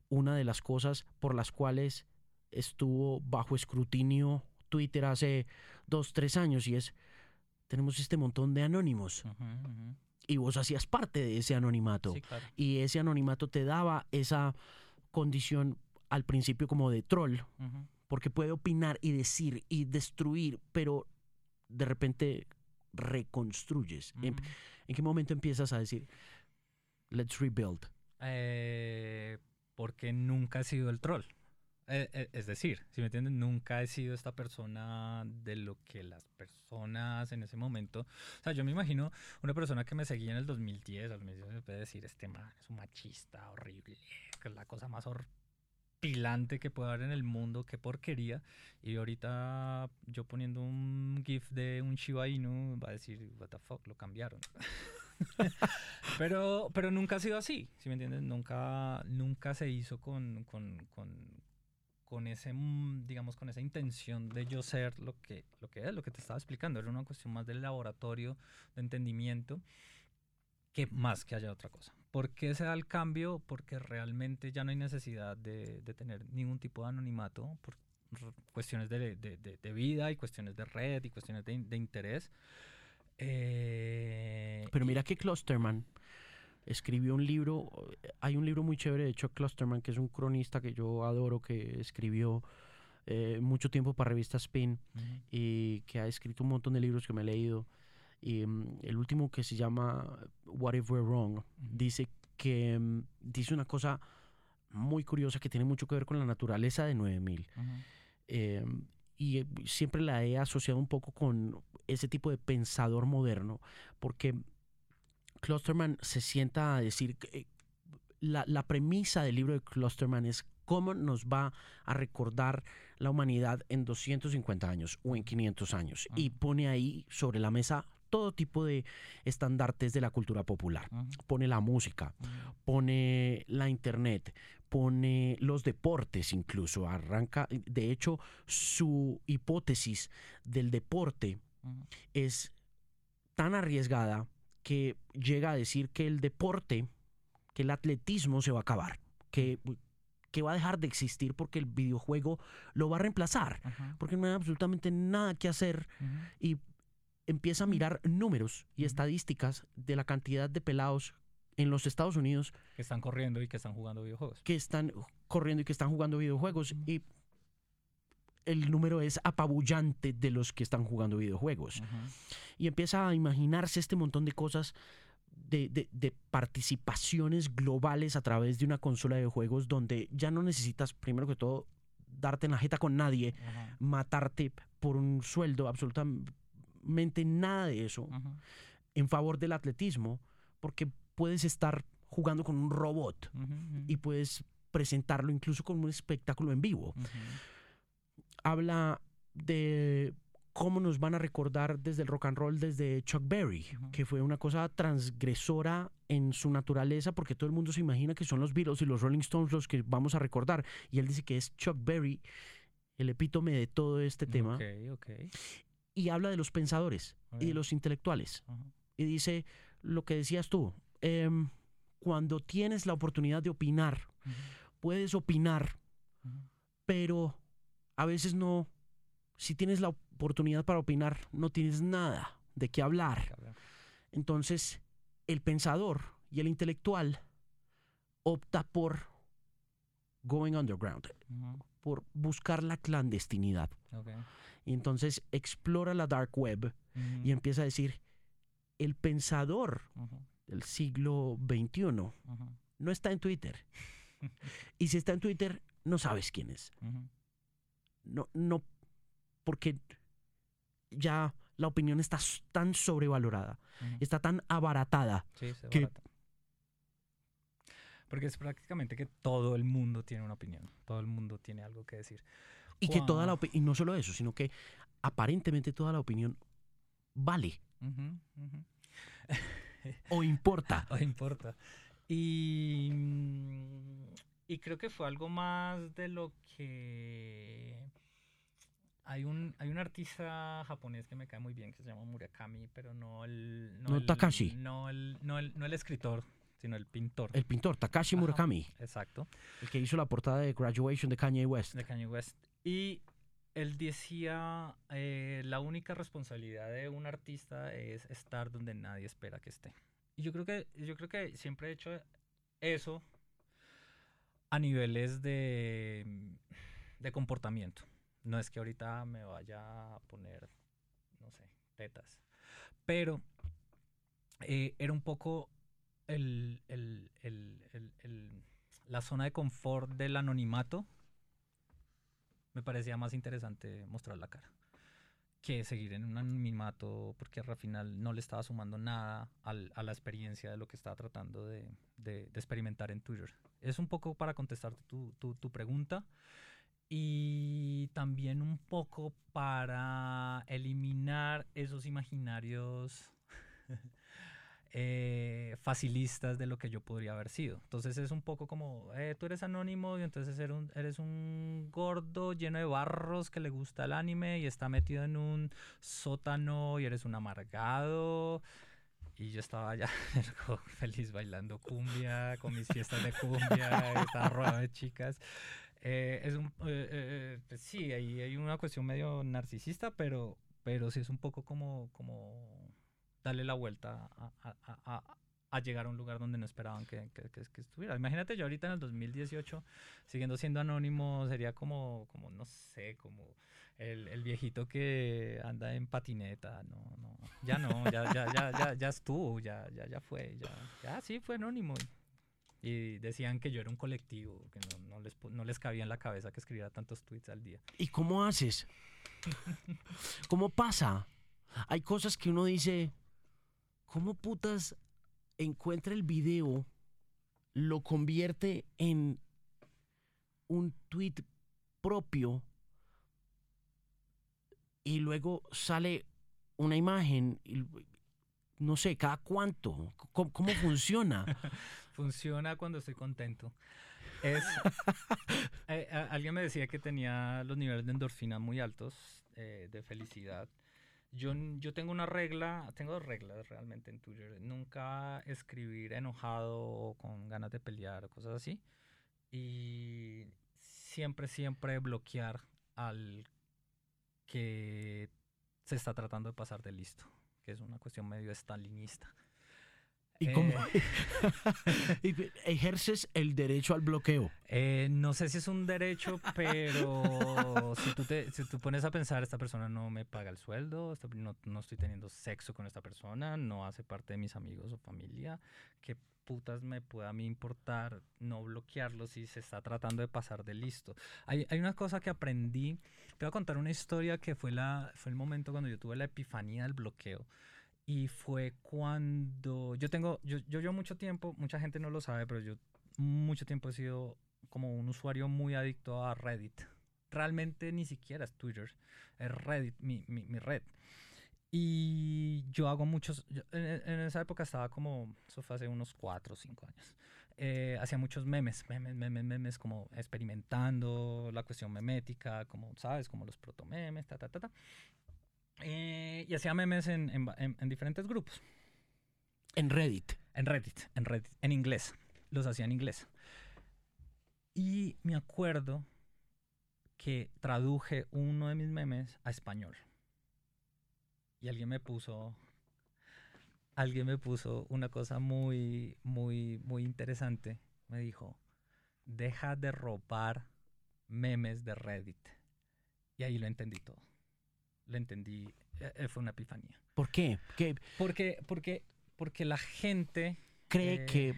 una de las cosas por las cuales estuvo bajo escrutinio Twitter hace dos, tres años y es, tenemos este montón de anónimos. Y vos hacías parte de ese anonimato. Y ese anonimato te daba esa condición al principio como de troll, porque puede opinar y decir y destruir, pero de repente reconstruyes. ¿En, qué momento empiezas a decir, let's rebuild? Eh, porque nunca ha sido el troll. Eh, eh, es decir, si me entienden, nunca he sido esta persona de lo que las personas en ese momento. O sea, yo me imagino una persona que me seguía en el 2010, al menos me puede decir: Este man es un machista horrible, que es la cosa más horripilante que puede haber en el mundo, qué porquería. Y ahorita yo poniendo un GIF de un Shiba Inu, va a decir: What the fuck, lo cambiaron. pero, pero nunca ha sido así, si me entienden? Nunca, nunca se hizo con, con, con ese, mm, digamos, con esa intención de yo ser lo que, lo que es, lo que te estaba explicando. Era una cuestión más del laboratorio, de entendimiento, que más que haya otra cosa. ¿Por qué se da el cambio? Porque realmente ya no hay necesidad de, de tener ningún tipo de anonimato por cuestiones de, de, de, vida y cuestiones de red y cuestiones de, interés. Eh, Pero mira que Clusterman escribió un libro, hay un libro muy chévere de Chuck Clusterman, que es un cronista que yo adoro, que escribió eh, mucho tiempo para revista Spin y que ha escrito un montón de libros que me he leído. Y mm, el último que se llama What If We're Wrong, dice que mm, dice una cosa muy curiosa que tiene mucho que ver con la naturaleza de 9000. Em, y eh, siempre la he asociado un poco con ese tipo de pensador moderno, porque Clusterman se sienta a decir que eh, la, la premisa del libro de Clusterman es cómo nos va a recordar la humanidad en 250 años o en 500 años. Y pone ahí sobre la mesa todo tipo de estandartes de la cultura popular. Pone la música, pone la internet, pone los deportes incluso. Arranca, de hecho, su hipótesis del deporte es tan arriesgada que llega a decir que el deporte, que el atletismo se va a acabar, que, que va a dejar de existir porque el videojuego lo va a reemplazar, porque no hay absolutamente nada que hacer y empieza a mirar números y estadísticas de la cantidad de pelados en los Estados Unidos que están corriendo y que están jugando videojuegos. Que están corriendo y que están jugando videojuegos y el número es apabullante de los que están jugando videojuegos. Y empieza a imaginarse este montón de cosas, de, participaciones globales a través de una consola de juegos donde ya no necesitas, primero que todo, darte en la jeta con nadie, matarte por un sueldo, absolutamente nada de eso, en favor del atletismo, porque puedes estar jugando con un robot y puedes presentarlo incluso como un espectáculo en vivo. Habla de cómo nos van a recordar desde el rock and roll, desde Chuck Berry, que fue una cosa transgresora en su naturaleza, porque todo el mundo se imagina que son los Beatles y los Rolling Stones los que vamos a recordar. Y él dice que es Chuck Berry el epítome de todo este tema. Y habla de los pensadores y de los intelectuales. Y dice lo que decías tú, em, cuando tienes la oportunidad de opinar, puedes opinar, pero a veces no, si tienes la oportunidad para opinar, no tienes nada de qué hablar. Entonces, el pensador y el intelectual opta por going underground, por buscar la clandestinidad. Y entonces explora la dark web y empieza a decir, el pensador del siglo XXI no está en Twitter. Y si está en Twitter, no sabes quién es. No, no, porque ya la opinión está tan sobrevalorada, está tan abaratada. Sí, se que-. Porque es prácticamente que todo el mundo tiene una opinión, todo el mundo tiene algo que decir. Y que toda la y no solo eso, sino que aparentemente toda la opinión vale o importa. No importa. Y, mm, y creo que fue algo más de lo que... Hay un, hay un artista japonés que me cae muy bien que se llama Murakami, pero no el... No el- Takashi. No el, no, el, no el escritor, sino el pintor. El pintor Takashi Ajá. Murakami, Exacto. el que hizo la portada de Graduation de Kanye West. de Kanye West. Y él decía, eh, la única responsabilidad de un artista es estar donde nadie espera que esté. Y yo creo que, yo creo que siempre he hecho eso a niveles de, de comportamiento. No es que ahorita me vaya a poner, no sé, tetas. Pero eh, era un poco el, el- el- la zona de confort del anonimato me parecía más interesante mostrar la cara que seguir en un anonimato porque al final no le estaba sumando nada al- a la experiencia de lo que estaba tratando de, de- experimentar en Twitter. Es un poco para contestarte tu, tu- tu pregunta y también un poco para eliminar esos imaginarios eh, facilistas de lo que yo podría haber sido. Entonces es un poco como, eh, tú eres anónimo y entonces eres un, eres un gordo lleno de barros que le gusta el anime y está metido en un sótano y eres un amargado. Y yo estaba allá feliz bailando cumbia, con mis fiestas de cumbia, estaba rodeado de chicas. Eh, es un, eh, eh, pues sí, hay, hay una cuestión medio narcisista, pero, pero sí es un poco como, como darle la vuelta a, a- a- a- llegar a un lugar donde no esperaban que, que- que- que estuviera. Imagínate yo ahorita en el 2018, siguiendo siendo anónimo, sería como, como no sé, como el, el viejito que anda en patineta. No, no, ya no, ya, ya, ya, ya, ya estuvo, ya, ya, ya fue, ya, ya sí fue anónimo. Y decían que yo era un colectivo, que no, no les, no les cabía en la cabeza que escribiera tantos tweets al día. ¿Y cómo haces? ¿Cómo pasa? Hay cosas que uno dice, ¿cómo putas encuentra el video, lo convierte en un tweet propio y luego sale una imagen, y, no sé, cada cuánto? ¿Cómo, cómo funciona? Funciona cuando estoy contento. Es, eh, a- alguien me decía que tenía los niveles de endorfina muy altos, eh, de felicidad. Yo, yo tengo una regla, tengo dos reglas realmente en Twitter. Nunca escribir enojado o con ganas de pelear o cosas así. Y siempre, siempre bloquear al que se está tratando de pasar de listo, que es una cuestión medio stalinista. ¿Y cómo Eh, y ejerces el derecho al bloqueo? Eh, no sé si es un derecho, pero si tú, te, si tú pones a pensar, esta persona no me paga el sueldo, no, no estoy teniendo sexo con esta persona, no hace parte de mis amigos o familia, ¿qué putas me puede a mí importar no bloquearlo si se está tratando de pasar de listo? Hay, hay una cosa que aprendí, te voy a contar una historia que fue, la, fue el momento cuando yo tuve la epifanía del bloqueo. Y fue cuando yo tengo, yo, yo mucho tiempo, mucha gente no lo sabe, pero yo mucho tiempo he sido como un usuario muy adicto a Reddit. Realmente ni siquiera es Twitter, es Reddit, mi, mi, mi red. Y yo hago muchos, en, en, esa época estaba como, eso fue hace unos 4 o 5 años, eh, hacía muchos memes, memes, memes, memes, como experimentando la cuestión memética, como, ¿sabes? Como los protomemes, ta, ta, ta, ta. Eh, y hacía memes en, en, en, diferentes grupos. En Reddit. En Reddit, en Reddit, en inglés. Los hacía en inglés. Y me acuerdo que traduje uno de mis memes a español. Y alguien me puso, alguien me puso una cosa muy, muy, muy interesante. Me dijo, deja de robar memes de Reddit. Y ahí lo entendí todo. Lo entendí, eh, fue una epifanía. ¿Por qué? ¿Qué? Porque, porque, porque la gente... Cree eh, que...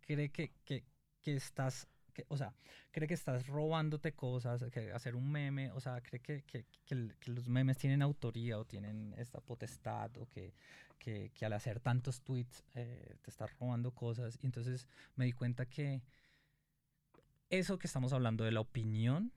Cree que, que, que estás que, o sea, cree que estás robándote cosas, que hacer un meme, o sea, cree que, que, que, los memes tienen autoría o tienen esta potestad o que, que al hacer tantos tweets eh, te estás robando cosas. Y entonces me di cuenta que eso que estamos hablando de la opinión,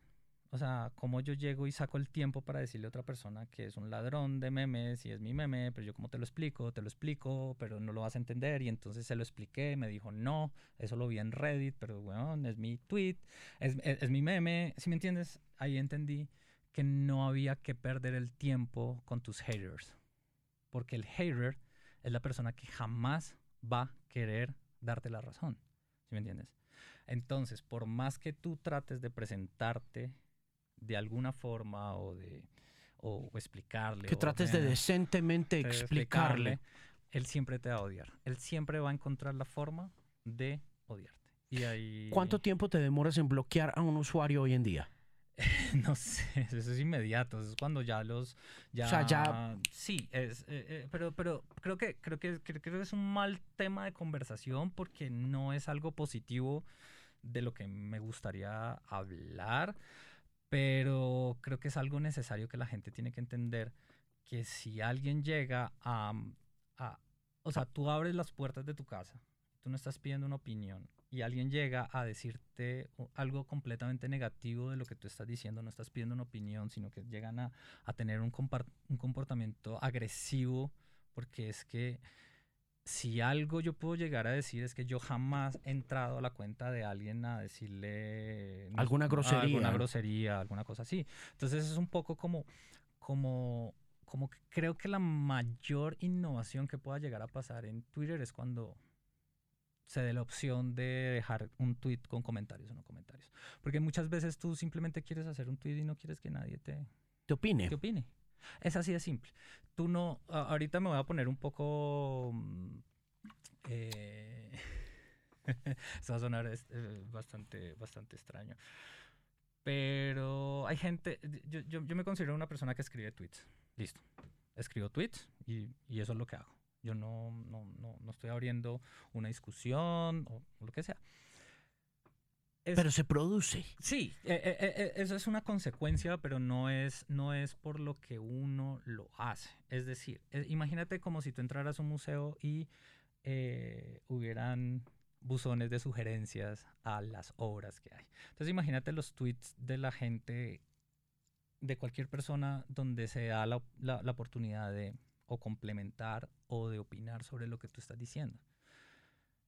o sea, cómo yo llego y saco el tiempo para decirle a otra persona que es un ladrón de memes y es mi meme, pero yo cómo te lo explico, te lo explico, pero no lo vas a entender. Y entonces se lo expliqué, me dijo no, eso lo vi en Reddit, pero bueno, es mi tweet, es, es, es mi meme, si me entiendes, ahí entendí que no había que perder el tiempo con tus haters, porque el hater es la persona que jamás va a querer darte la razón, si me entiendes? Entonces, por más que tú trates de presentarte de alguna forma o de o, o explicarle. Que o trates de decentemente de explicarle. Él siempre te va a odiar. Él siempre va a encontrar la forma de odiarte. Y ahí... ¿Cuánto tiempo te demoras en bloquear a un usuario hoy en día? no sé, eso es inmediato, eso es cuando ya los ya, O sea, ya- sí, es eh, eh, pero pero creo que creo que creo que es un mal tema de conversación porque no es algo positivo de lo que me gustaría hablar, pero creo que es algo necesario que la gente tiene que entender que si alguien llega a, a o sea, tú abres las puertas de tu casa, tú no estás pidiendo una opinión y alguien llega a decirte algo completamente negativo de lo que tú estás diciendo, no estás pidiendo una opinión, sino que llegan a, a tener un, un comportamiento agresivo, porque es que si algo yo puedo llegar a decir es que yo jamás he entrado a la cuenta de alguien a decirle no Alguna grosería. alguna grosería, alguna cosa así. Entonces es un poco como, como, como que creo que la mayor innovación que pueda llegar a pasar en Twitter es cuando se dé la opción de dejar un tweet con comentarios o no comentarios. Porque muchas veces tú simplemente quieres hacer un tweet y no quieres que nadie te, ¿Te opine? ¿Qué opine? Es así de simple. Tú no, ahorita me voy a poner un poco... mm, eh, esto va a sonar eh, bastante, bastante extraño. Pero hay gente, yo, yo, yo me considero una persona que escribe tweets. Listo. Escribo tweets y, y eso es lo que hago. Yo no, no, no, no estoy abriendo una discusión o lo que sea. Es- Pero se produce. Sí, eh, eh, eh, eh, eso es una consecuencia, pero no es, no es por lo que uno lo hace. Es decir, eh, imagínate como si tú entraras a un museo y eh, hubieran buzones de sugerencias a las obras que hay. Entonces imagínate los tweets de la gente, de cualquier persona donde se da la, la- la oportunidad de o complementar o de opinar sobre lo que tú estás diciendo.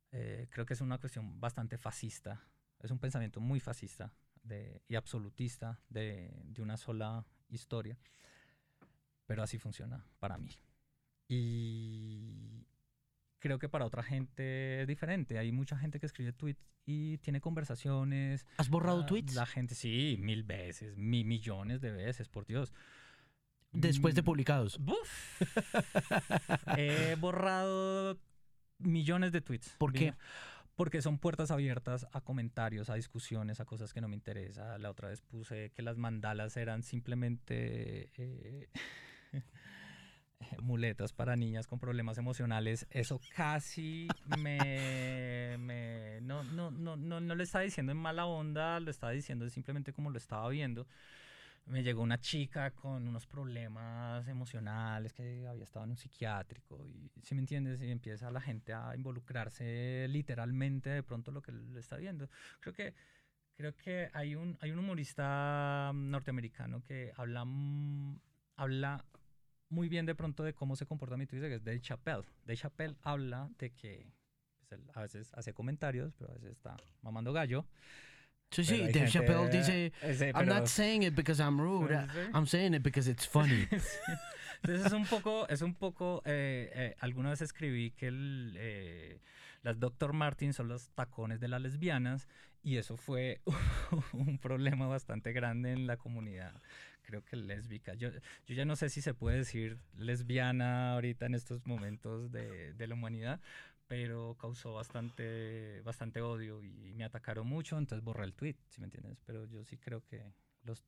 Creo que es una cuestión bastante fascista es un pensamiento muy fascista de- y absolutista de, de una sola historia, pero así funciona para mí. Y creo que para otra gente es diferente. Hay mucha gente que escribe tweets y tiene conversaciones. ¿Has borrado La- tweets? La gente, sí, mil veces, mi, millones de veces, por Dios. Después de publicados. Buf. He borrado millones de tweets. ¿Por qué? Porque son puertas abiertas a comentarios, a discusiones, a cosas que no me interesan. La otra vez puse que las mandalas eran simplemente eh, muletas para niñas con problemas emocionales. Eso casi me... me- no, no, no, no, no le estaba diciendo en mala onda, lo estaba diciendo simplemente como lo estaba viendo. Me llegó una chica con unos problemas emocionales que había estado en un psiquiátrico y si me entiendes y empieza la gente a involucrarse literalmente de pronto lo que le está viendo. Creo que creo que hay un hay un humorista norteamericano que habla habla muy bien de pronto de cómo se comporta mi Twitter que es Dave Chappelle. Dave Chappelle habla de que pues, a veces hace comentarios pero a veces está mamando gallo Sí, sí, Dave Chappelle dice, I'm not saying it because I'm rude, I'm saying it because it's funny. Entonces es un poco, es un poco, eh, eh, alguna vez escribí que el, eh, las Dr. Martin son los tacones de las lesbianas y eso fue un problema bastante grande en la comunidad creo que lésbica. Yo, yo ya no sé si se puede decir lesbiana ahorita en estos momentos de, de la humanidad, pero causó bastante, bastante odio y me atacaron mucho, entonces borré el tweet, si me entiendes. Pero yo sí creo que los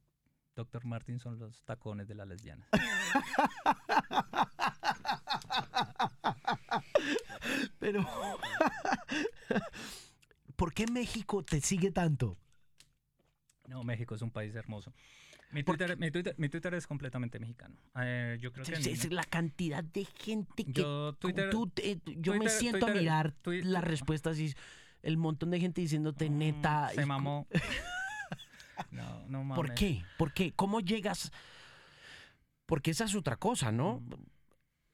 Dr. Martin son los tacones de las lesbianas. pero, ¿por qué México te sigue tanto? No, México es un país hermoso. Mi Twitter, mi, Twitter, mi Twitter, es completamente mexicano. Eh, yo creo que es, la cantidad de gente que yo, Twitter, yo me siento a mirar las respuestas y el montón de gente diciéndote mm, neta. Se mamó. no, no mames. ¿Por qué? ¿Por qué? ¿Cómo llegas? Porque esa es otra cosa, ¿no? Mm.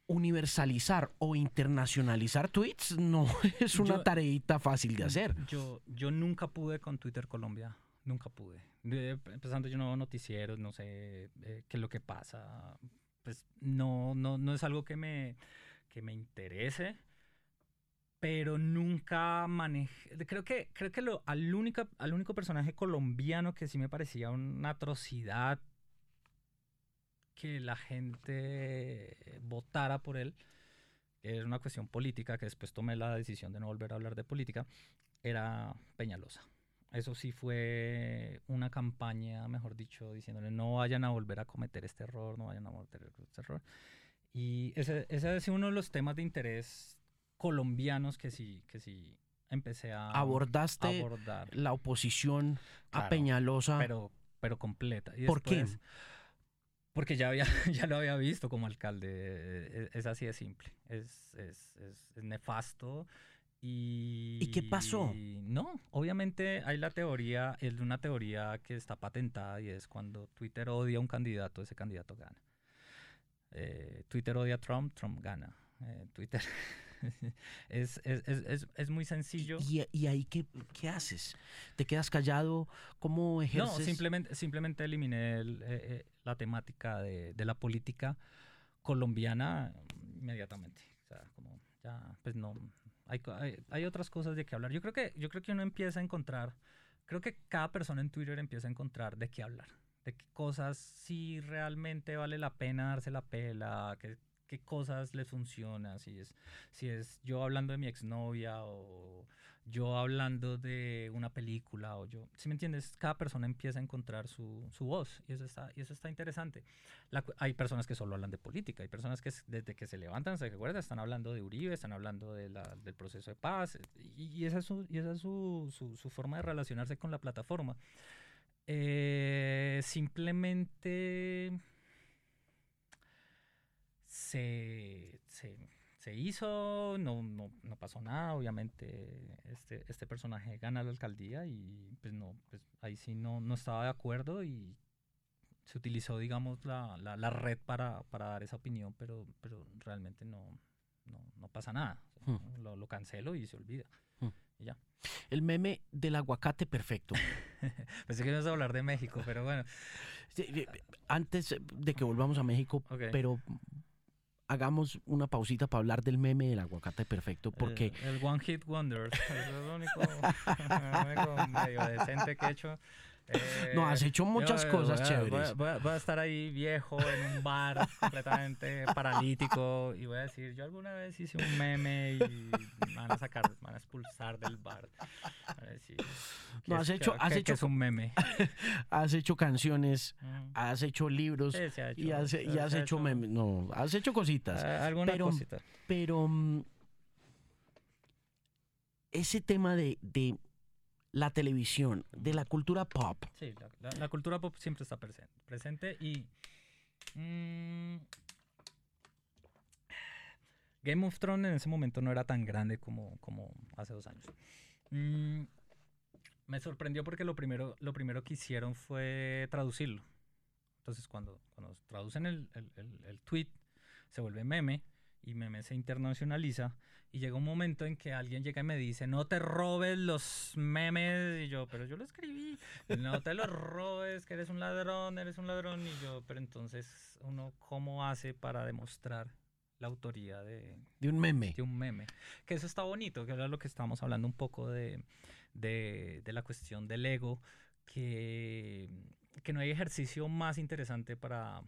Universalizar o internacionalizar tweets no es una tareita fácil de hacer. Yo, yo nunca pude con Twitter Colombia. Nunca pude. empezando yo no noticieros, no sé eh, qué es lo que pasa. Pues no, no, no es algo que me, que me interese, pero nunca manejé. Creo que, creo que lo, al, único, al único personaje colombiano que sí me parecía una atrocidad que la gente votara por él, es una cuestión política, que después tomé la decisión de no volver a hablar de política, era Peñalosa. Eso sí fue una campaña, mejor dicho, diciéndole no vayan a volver a cometer este error, no vayan a cometer este error. Y ese, ese es uno de los temas de interés colombianos que sí, que sí empecé a abordaste abordar. la oposición a Peñalosa pero pero completa ¿por qué? porque ya había ya lo había visto como alcalde es, es así de simple es, es, es nefasto y, qué pasó? No, obviamente hay la teoría, es una teoría que está patentada y es cuando Twitter odia a un candidato, ese candidato gana. Eh, Twitter odia a Trump, Trump gana. Eh, Twitter es, es, es, es, muy sencillo. ¿Y, y ahí qué, qué, haces? ¿Te quedas callado? ¿Cómo ejerces? No, simplemente, simplemente eliminé eh, la temática de, de, la política colombiana inmediatamente. O sea, como ya, pues no, hay, hay, otras cosas de qué hablar. Yo creo, que, yo creo que uno empieza a encontrar, creo que cada persona en Twitter empieza a encontrar de qué hablar, de qué cosas sí realmente vale la pena darse la pela, qué, qué cosas le funcionan, si es, si es yo hablando de mi exnovia o yo hablando de una película o yo, si me entiendes, cada persona empieza a encontrar su, su voz y eso está, y eso está interesante. hay personas que solo hablan de política, hay personas que desde que se levantan, se recuerdan, están hablando de Uribe, están hablando de la, del proceso de paz y, esa es, su, y esa es su, su, forma de relacionarse con la plataforma. Eh, simplemente se, se se hizo, no, no, no, pasó nada, obviamente este, este personaje gana la alcaldía y pues no, pues ahí sí no, no estaba de acuerdo y se utilizó, digamos, la, la, la red para, para, dar esa opinión, pero, pero realmente no, no, no pasa nada. Hmm. lo, lo, cancelo y se olvida. Hmm. Y ya. El meme del aguacate perfecto. Pensé que ibas a hablar de México, pero bueno. Antes de que volvamos a México, pero hagamos una pausita para hablar del meme del aguacate perfecto, porque... El, One Hit Wonder, es el único, único medio decente que he hecho. Eh, no, has hecho muchas cosas chéveres. Voy a, estar ahí viejo en un bar completamente paralítico y voy a decir, yo alguna vez hice un meme y me van a sacar, me van a expulsar del bar. no, has hecho, has hecho es un meme. has hecho canciones, has hecho libros y has, y has hecho, memes. No, has hecho cositas. Ah, alguna pero, cosita. Pero mm, ese tema de, de la televisión, de la cultura pop. Sí, la, cultura pop siempre está presente. Presente y. mm, Game of Thrones en ese momento no era tan grande como, como hace dos años. Mm, me sorprendió porque lo primero, lo primero que hicieron fue traducirlo. Entonces, cuando, cuando traducen el, el- el tweet, se vuelve meme y meme se internacionaliza. Y llega un momento en que alguien llega y me dice: No te robes los memes. Y yo, pero yo lo escribí. No te los robes, que eres un ladrón, eres un ladrón. Y yo, pero entonces, uno, ¿cómo hace para demostrar la autoría de, De un meme. de un meme. Que eso está bonito, que era lo que estábamos hablando un poco de, de, de la cuestión del ego, que, que no hay ejercicio más interesante para,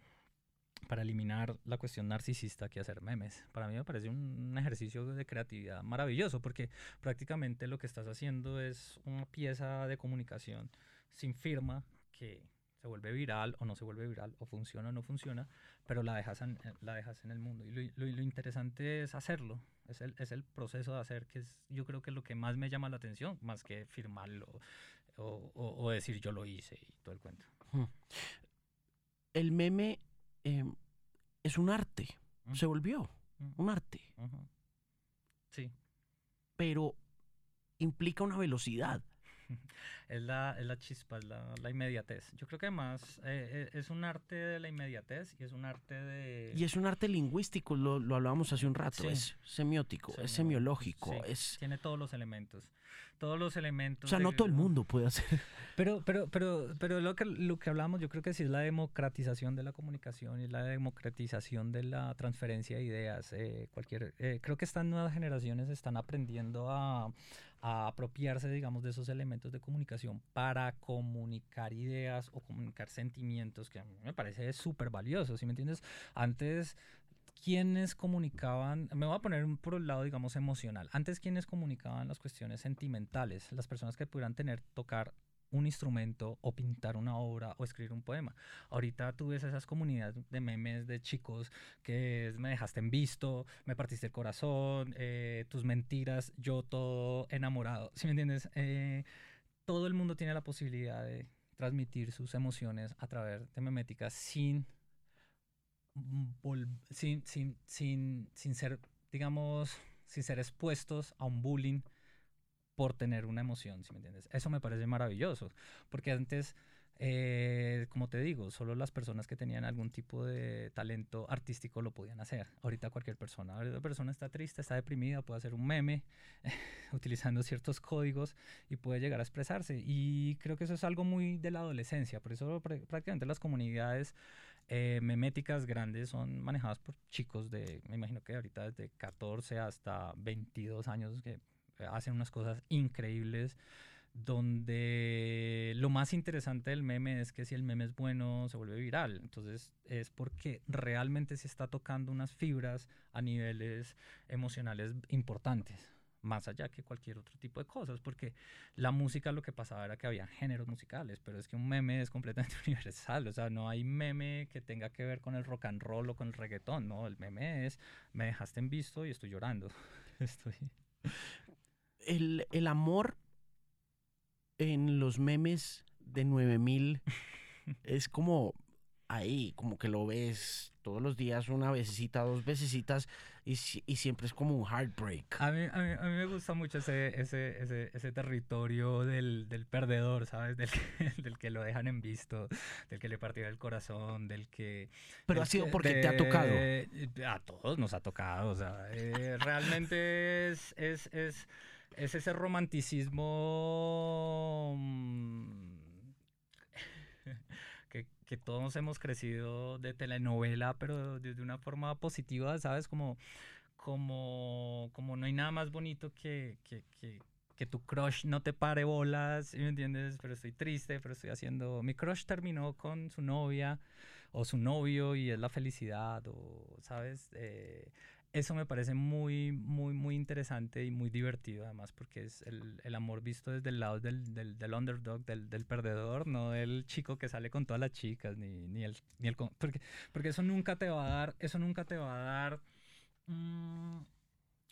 para eliminar la cuestión narcisista que hacer memes. Para mí me parece un, ejercicio de creatividad maravilloso, porque prácticamente lo que estás haciendo es una pieza de comunicación sin firma que se vuelve viral o no se vuelve viral, o funciona o no funciona, pero la dejas en, la dejas en el mundo. Y lo, interesante es hacerlo, es el, es el proceso de hacer, que es, yo creo que es lo que más me llama la atención, más que firmarlo o, o- o decir yo lo hice y todo el cuento. El meme eh, es un arte. Mm. Se volvió Ujú, un arte. Sí, Pero implica una velocidad. es la, es la chispa, es la, la inmediatez. Yo creo que además eh, eh, es un arte de la inmediatez y es un arte de... Y es un arte lingüístico, lo, lo hablábamos hace un rato. Sí. Es semiótico, es Semio- semiológico. sí, Es, Tiene todos los elementos. Todos los elementos. o sea, no de- todo el mundo puede hacer. Pero, pero, pero, pero lo que, lo que hablamos, yo creo que sí es la democratización de la comunicación y la democratización de la transferencia de ideas. eh, cualquier, eh, creo que estas nuevas generaciones están aprendiendo a, a apropiarse, digamos, de esos elementos de comunicación para comunicar ideas o comunicar sentimientos, que a mí me parece súper valioso, ¿sí me entiendes? Antes quienes comunicaban, me voy a poner por el lado, digamos, emocional. Antes, quienes comunicaban las cuestiones sentimentales, las personas que pudieran tener, tocar un instrumento o pintar una obra o escribir un poema. Ahorita tú ves esas comunidades de memes de chicos que es, me dejaste en visto, me partiste el corazón, eh, tus mentiras, yo todo enamorado. ¿Sí me entiendes? Eh, todo el mundo tiene la posibilidad de transmitir sus emociones a través de meméticas sin sin, sin, sin, sin ser, digamos, sin ser expuestos a un bullying por tener una emoción, ¿sí me entiendes? Eso me parece maravilloso, porque antes, eh, como te digo, solo las personas que tenían algún tipo de talento artístico lo podían hacer. Ahorita cualquier persona, ahorita persona está triste, está deprimida, puede hacer un meme utilizando ciertos códigos y puede llegar a expresarse. Y creo que eso es algo muy de la adolescencia, por eso pr- prácticamente las comunidades eh, meméticas grandes son manejadas por chicos de, me imagino que ahorita desde 14 hasta 22 años que eh, hacen unas cosas increíbles donde lo más interesante del meme es que si el meme es bueno se vuelve viral. Entonces es porque realmente se está tocando unas fibras a niveles emocionales importantes, más allá que cualquier otro tipo de cosas, porque la música lo que pasaba era que había géneros musicales, pero es que un meme es completamente universal, o sea, no hay meme que tenga que ver con el rock and roll o con el reggaetón, no, el meme es me dejaste en visto y estoy llorando. Estoy El, el amor en los memes de 9000 es como ahí, como que lo ves todos los días, una vecesita, dos vecesitas, y, y siempre es como un heartbreak. A mí, a mí, a mí me gusta mucho ese, ese, ese, ese territorio del, del perdedor, ¿sabes? Del que, del que lo dejan en visto, del que le partieron el corazón, del que... Pero del ha sido que- porque te ha tocado. A todos nos ha tocado, o sea, eh, realmente es, es, es, es ese romanticismo... mm, que, que todos hemos crecido de telenovela, pero de, de una forma positiva, ¿sabes? Como, como, como no hay nada más bonito que, que, que, tu crush no te pare bolas, ¿sí ¿me entiendes? Pero estoy triste, pero estoy haciendo... Mi crush terminó con su novia o su novio y es la felicidad, o, ¿sabes? Eh, eso me parece muy, muy, muy interesante y muy divertido además porque es el, el amor visto desde el lado del, del, del underdog, del, del perdedor, no del chico que sale con todas las chicas, ni, ni el... Ni el porque, porque eso nunca te va a dar, eso nunca te va a dar mm,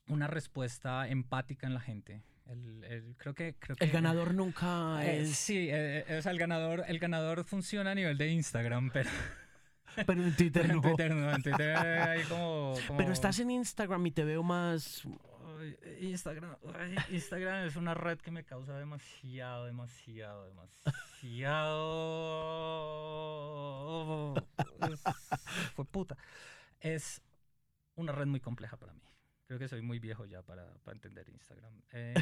una respuesta empática en la gente. El, el- creo que, creo El que- ganador nunca Eh, es... sí, eh, eh, o sea, el ganador, el ganador funciona a nivel de Instagram, pero Pero en Twitter en no. Twitter no, en Twitter hay como, como- Pero estás en Instagram y te veo más... Instagram, Instagram es una red que me causa demasiado, demasiado, demasiado. Es- fue puta. Es una red muy compleja para mí. Creo que soy muy viejo ya para, para entender Instagram. Eh,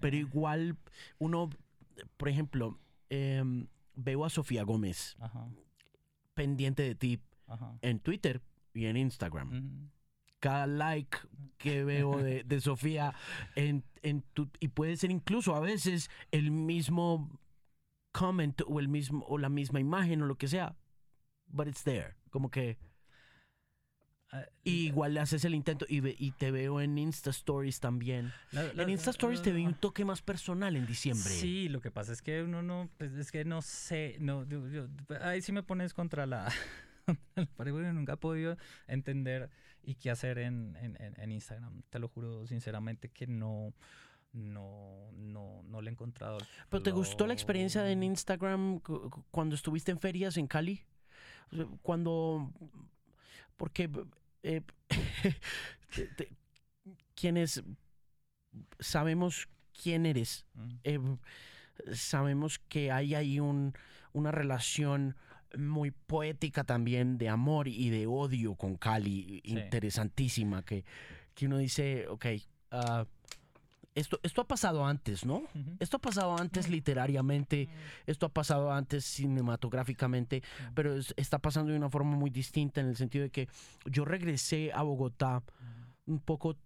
Pero igual uno, por ejemplo, em, veo a Sofía Gómez Ajá, pendiente de ti ajá. en Twitter y en Instagram. Cada like que veo de, de Sofía en, en tu, y puede ser incluso a veces el mismo comment o el mismo o la misma imagen o lo que sea, but it's there, como que y igual le haces el intento y, ve- y te veo en Insta Stories también. la- la- En Insta Stories te vi un toque más personal en diciembre. Sí, lo que pasa es que uno no, pues es que no sé, no, yo- yo- ahí sí me pones contra la, porque nunca he podido entender y qué hacer en, en, en- Instagram. Te lo juro sinceramente que no, no, no, no le he encontrado. ¿Pero te gustó la experiencia en. Instagram cu- cu- cuando estuviste en ferias en Cali? Cuando... Porque... eh, te- te- quienes sabemos quién eres, Mm, eh, sabemos que hay ahí un, una relación muy poética también de amor y de odio con Cali, Sí. interesantísima, que, que uno dice, ok, ah, esto, esto ha pasado antes, ¿no? Esto ha pasado antes literariamente, esto ha pasado antes cinematográficamente, pero es- está pasando de una forma muy distinta en el sentido de que yo regresé a Bogotá un poco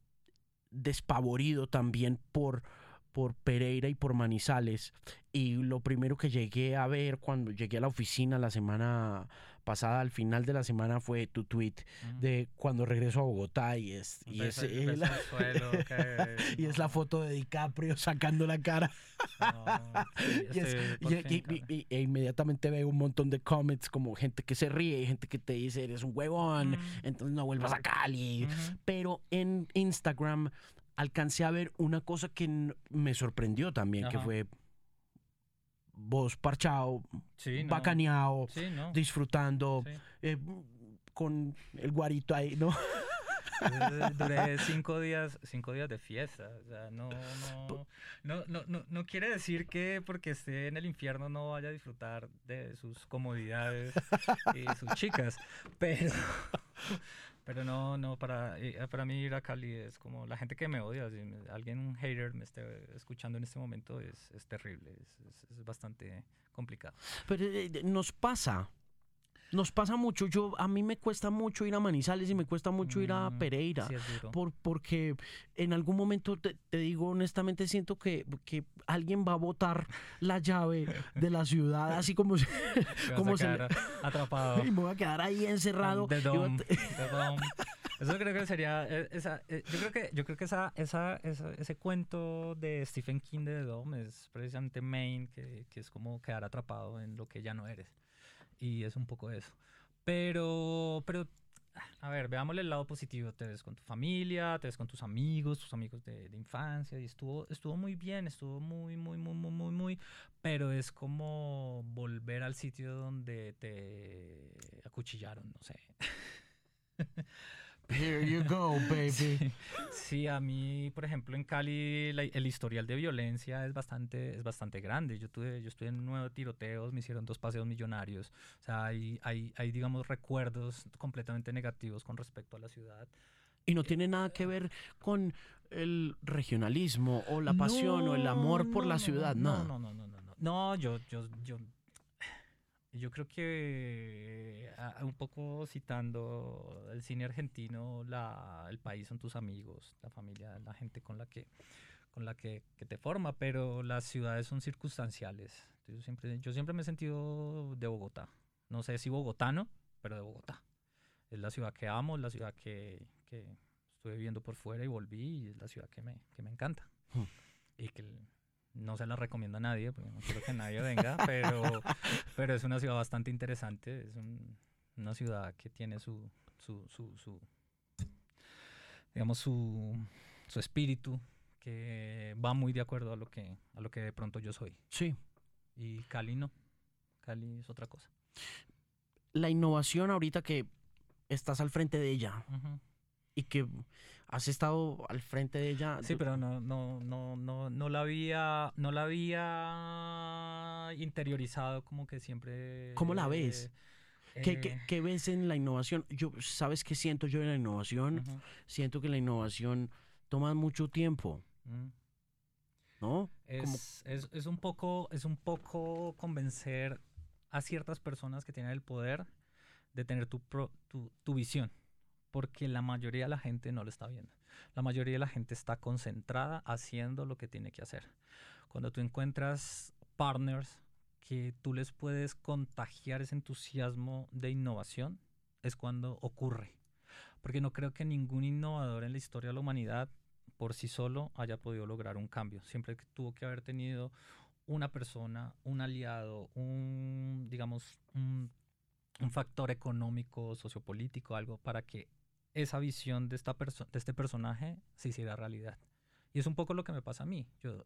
despavorido también por, por Pereira y por Manizales. Y lo primero que llegué a ver cuando llegué a la oficina la semana pasada, al final de la semana, fue tu tweet de cuando regreso a Bogotá y es, y beso- es, la, suelo, y es la foto de DiCaprio sacando la cara. no, sí, Y, es- fin, e inmediatamente veo un montón de comments como gente que se ríe y gente que te dice eres un huevón, entonces no vuelvas a Cali. Pero en Instagram alcancé a ver una cosa que me sorprendió también, que fue vos parchado, Sí, no. bacaneado, Sí, no. disfrutando, sí. eh, con el guarito ahí, ¿no? Duré cinco días, cinco días de fiesta. O sea, no, no, no, no, no, no quiere decir que porque esté en el infierno no vaya a disfrutar de sus comodidades y sus chicas. Pero, pero no, no, para, eh, para mí ir a Cali es como la gente que me odia. Si alguien, un hater, me esté escuchando en este momento es, es terrible. Es, es- es bastante complicado. Pero eh, nos pasa. Nos pasa mucho. Yo, a mí me cuesta mucho ir a Manizales y me cuesta mucho ir a Mm, Pereira. Sí. Por, porque en algún momento, te, te digo honestamente, siento que, que alguien va a botar la llave de la ciudad, así como se, como a se atrapado. y me voy a quedar ahí encerrado. The Dome, te- The Dome. Eso creo que sería eh, esa, eh, yo creo que yo creo que esa, esa, esa- ese cuento de Stephen King de The Dome es precisamente Maine que, que es como quedar atrapado en lo que ya no eres y es un poco eso. Pero pero a ver, veámosle el lado positivo. Te ves con tu familia, te ves con tus amigos, tus amigos de, de infancia y estuvo estuvo muy bien, estuvo muy muy muy muy muy muy pero es como volver al sitio donde te acuchillaron, no sé. Here you go, baby. Sí, sí, a mí, por ejemplo, en Cali la- el historial de violencia es bastante, es bastante grande. Yo tuve, yo estuve en nueve tiroteos, me hicieron dos paseos millonarios. O sea, hay, hay, hay, digamos, recuerdos completamente negativos con respecto a la ciudad. Y no tiene nada que ver con el regionalismo o la pasión o el amor por No, la no, ciudad, no, no. no, no, no, no, no. No, yo, yo, yo, yo creo que ah, un poco citando el cine argentino, la, el país son tus amigos, la familia, la gente con la que, con la que, que te forma, pero las ciudades son circunstanciales. Yo siempre, yo siempre me he sentido de Bogotá. No sé si bogotano, pero de Bogotá. Es la ciudad que amo, es la ciudad que, que estuve viviendo por fuera y volví, y es la ciudad que me, que me encanta. Hmm. Y que no se la recomiendo a nadie, porque no quiero que nadie venga, pero, pero es una ciudad bastante interesante, es un- una ciudad que tiene su, su, su, su, digamos, su, su espíritu, que va muy de acuerdo a lo que, a lo que de pronto yo soy. Sí. Y Cali no. Cali es otra cosa. La innovación ahorita que estás al frente de ella. Y que has estado al frente de ella. Sí, pero no, no, no, no, no la había, no la había interiorizado como que siempre. ¿Cómo la ves? ¿Qué, qué- eh, qué ves en la innovación? Yo, ¿Sabes qué siento yo en la innovación? Siento que la innovación toma mucho tiempo, ujú. ¿no? Es, es, es un poco, es un poco convencer a ciertas personas que tienen el poder de tener tu, pro- tu, tu visión, porque la mayoría de la gente no lo está viendo. La mayoría de la gente está concentrada haciendo lo que tiene que hacer. Cuando tú encuentras partners que tú les puedes contagiar ese entusiasmo de innovación, es cuando ocurre. Porque no creo que ningún innovador en la historia de la humanidad por sí solo haya podido lograr un cambio. Siempre que tuvo que haber tenido una persona, un aliado, un, digamos, un, un factor económico, sociopolítico, algo para que esa visión de, esta de este personaje se hiciera realidad. Y es un poco lo que me pasa a mí. Yo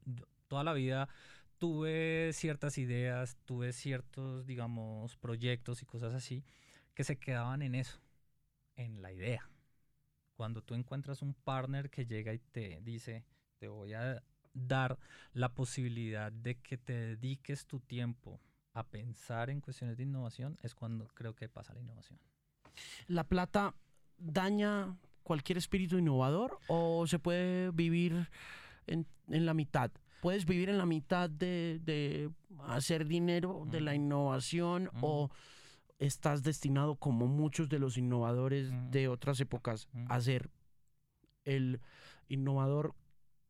toda la vida tuve ciertas ideas, tuve ciertos, digamos, proyectos y cosas así que se quedaban en eso, en la idea. Cuando tú encuentras un partner que llega y te dice, te voy a dar la posibilidad de que te dediques tu tiempo a pensar en cuestiones de innovación, es cuando creo que pasa la innovación. ¿La plata daña cualquier espíritu innovador o se puede vivir en, en la mitad? ¿Puedes vivir en la mitad de, de hacer dinero de la innovación o estás destinado, como muchos de los innovadores de otras épocas, a ser el innovador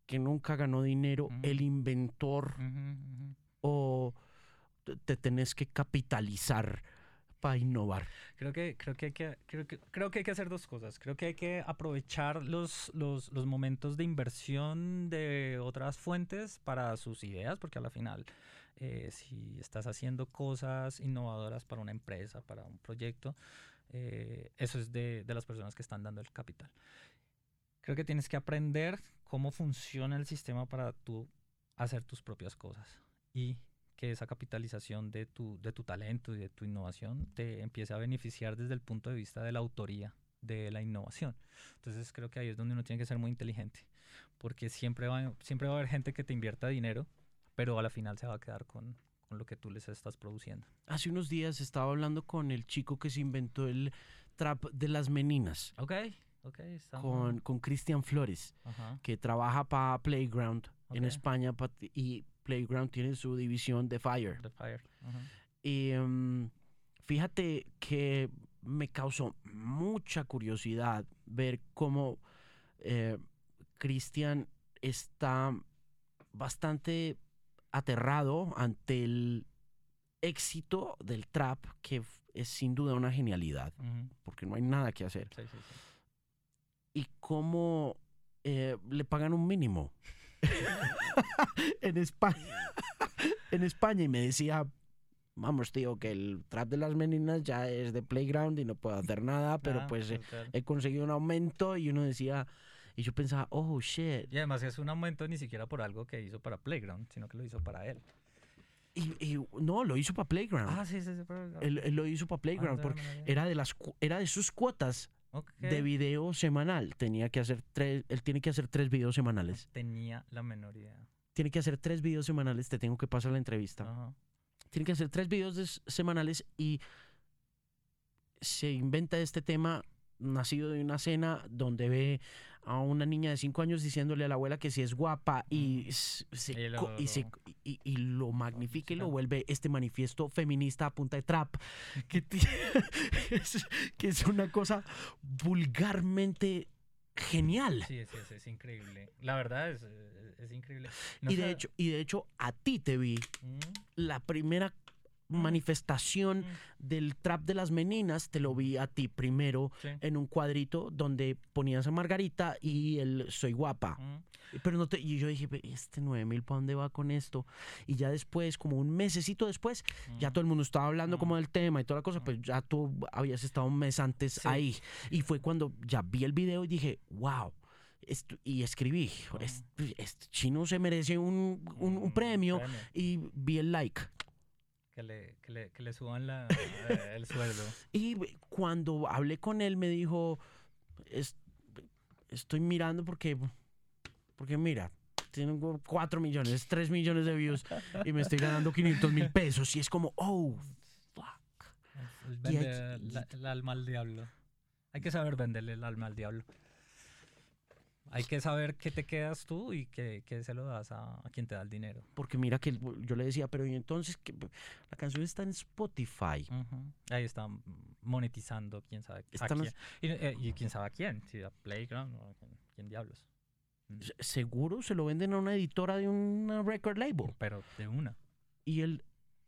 que nunca ganó dinero, el inventor o te- te tenés que capitalizar para innovar? Creo que, creo, que hay que, creo, que, creo que hay que hacer dos cosas. Creo que hay que aprovechar los, los, los momentos de inversión de otras fuentes para sus ideas, porque a la final, eh, si estás haciendo cosas innovadoras para una empresa, para un proyecto, eh, eso es de, de las personas que están dando el capital. Creo que tienes que aprender cómo funciona el sistema para tú hacer tus propias cosas y que esa capitalización de tu, de tu talento y de tu innovación te empiece a beneficiar desde el punto de vista de la autoría de la innovación. Entonces creo que ahí es donde uno tiene que ser muy inteligente, porque siempre va, siempre va a haber gente que te invierta dinero, pero a la final se va a quedar con, con lo que tú les estás produciendo. Hace unos días estaba hablando con el chico que se inventó el trap de las meninas, Ok, ok, está con, con Cristian Flores, Ajá, que trabaja para Playground en. España pa- y Playground tiene su división de Fire. The Fire. Y em, fíjate que me causó mucha curiosidad ver cómo eh, Cristian está bastante aterrado ante el éxito del trap, que es sin duda una genialidad, porque no hay nada que hacer. Sí, sí, sí. Y cómo eh, le pagan un mínimo en España. en España y me decía, vamos tío, que el trap de las meninas ya es de playground y no puedo hacer nada, pero Ah, pues eh, he conseguido un aumento y uno decía, y yo pensaba, oh shit. Y además es un aumento ni siquiera por algo que hizo para Playground, sino que lo hizo para él. Y, y no, lo hizo para playground. Ah, sí, sí, sí. Pero... él, él lo hizo para playground porque era de las era de sus cuotas de video semanal. Tenía que hacer tres, él tiene que hacer tres videos semanales. Tenía la menor idea. Tiene que hacer tres videos semanales. Te tengo que pasar la entrevista. Ajá. tiene que hacer tres videos semanales y se inventa este tema nacido de una cena donde ve a una niña de cinco años diciéndole a la abuela que si es guapa y, s- se, Y lo- y, se- y- y lo magnifica y lo vuelve este manifiesto feminista a punta de trap que, es, que es una cosa vulgarmente genial Sí, sí, sí, es increíble. La verdad es, es, es increíble. No y de hecho y de hecho a ti te vi Mm, la primera Mm. Manifestación mm, del trap de las meninas, te lo vi a ti primero sí. en un cuadrito donde ponías a Margarita y el Soy Guapa. Mm, Pero no te, y yo dije, "Ve, este 9000, ¿para dónde va con esto? Y ya después, como un mesecito después, ya todo el mundo estaba hablando como del tema y toda la cosa, Mm. pues ya tú habías estado un mes antes Sí. ahí. Y fue cuando ya vi el video y dije, wow, Esto- y escribí, este, este chino se merece un, un- un premio y vi el like. Que le, que le, que le suban la, el sueldo. Y cuando hablé con él me dijo, "Es- estoy mirando porque, porque mira, tengo 4 millones, 3 millones de views y me estoy ganando 500 mil pesos. Y es como, oh, fuck. Es Y hay la- el alma al diablo. Hay que saber venderle el alma al diablo. Hay que saber qué te quedas tú y qué, qué se lo das a, a quien te da el dinero. Porque mira que yo le decía, pero ¿y entonces que la canción está en Spotify? Ahí están monetizando, quién sabe a quién. Y, eh, y quién sabe a quién, si a Playground o a quién, quién diablos. Mm. Seguro se lo venden a una editora de una record label. Pero de una. Y él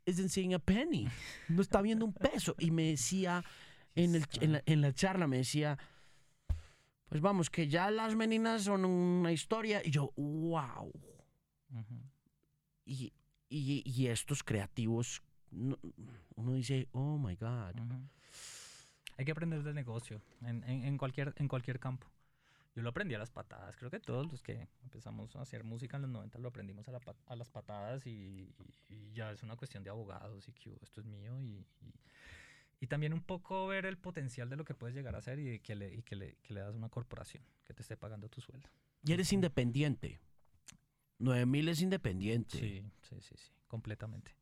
isn't seeing a penny. No está viendo un peso. Y me decía, en, el, en, la, en la charla, me decía, pues vamos, que ya las meninas son una historia. Y yo, wow. Y, y, y estos creativos, no- uno dice, oh my God. Hay que aprender de negocio en, en, en cualquier, en cualquier campo. Yo lo aprendí a las patadas. Creo que todos los que empezamos a hacer música en los 90 lo aprendimos a, la pa- a las patadas y, ya es una cuestión de abogados y que "Oh, esto es mío y, y, y también un poco ver el potencial de lo que puedes llegar a hacer y que le, y que le, que le das a una corporación que te esté pagando tu sueldo. Y eres independiente. 9000 es independiente. Sí, sí, sí, sí, completamente.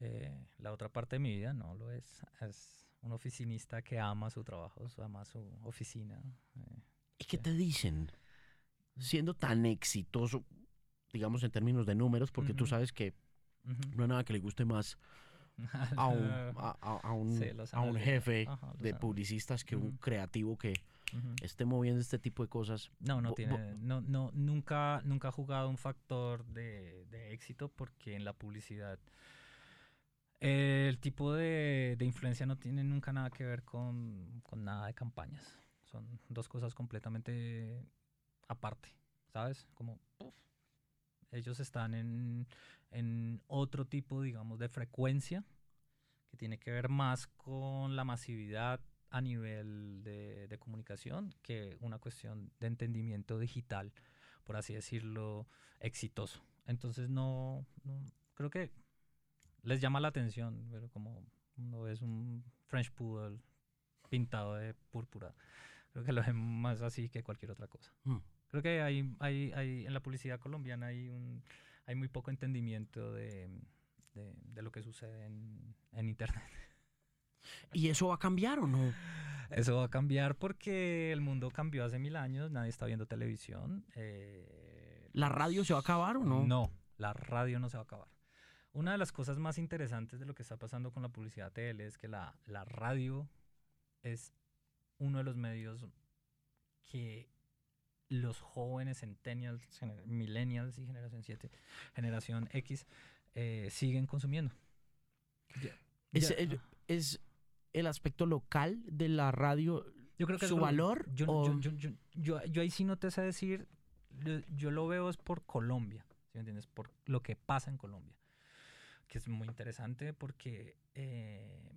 Eh, la otra parte de mi vida no lo es. Es un oficinista que ama su trabajo, ama su oficina. eh. ¿Y qué te dicen? Siendo tan exitoso, digamos en términos de números, porque tú Ujú. sabes que no hay nada que le guste más a un, a, a- un, Sí, a un jefe ajá, de publicistas que un Ujú. creativo que Ujú. esté moviendo este tipo de cosas. No, no tiene, no, no, nunca, nunca ha jugado un factor de, de éxito porque en la publicidad el tipo de, de influencia no tiene nunca nada que ver con, con nada de campañas. Son dos cosas completamente aparte, ¿sabes? Como uf, ellos están en, en otro tipo, digamos, de frecuencia que tiene que ver más con la masividad a nivel de, de comunicación que una cuestión de entendimiento digital, por así decirlo, exitoso. Entonces no, no- creo que les llama la atención, pero como uno es un French Poodle pintado de púrpura, creo que lo ven más así que cualquier otra cosa. Mm. Creo que hay, hay, hay, en la publicidad colombiana hay, un, hay muy poco entendimiento de, de, de lo que sucede en, en Internet. ¿Y eso va a cambiar o no? Eso va a cambiar porque el mundo cambió hace mil años, nadie está viendo televisión. eh, ¿La radio se va a acabar o no? No, la radio no se va a acabar. Una de las cosas más interesantes de lo que está pasando con la publicidad tele es que la, la radio es uno de los medios que los jóvenes centennials, millennials y generación 7, generación X eh, siguen consumiendo. Es, el, es el aspecto local de la radio yo creo que su valor Yo, o- yo, ahí sí no te sé decir, yo, yo lo veo es por Colombia, ¿sí me entiendes? Por lo que pasa en Colombia, que es muy interesante porque eh,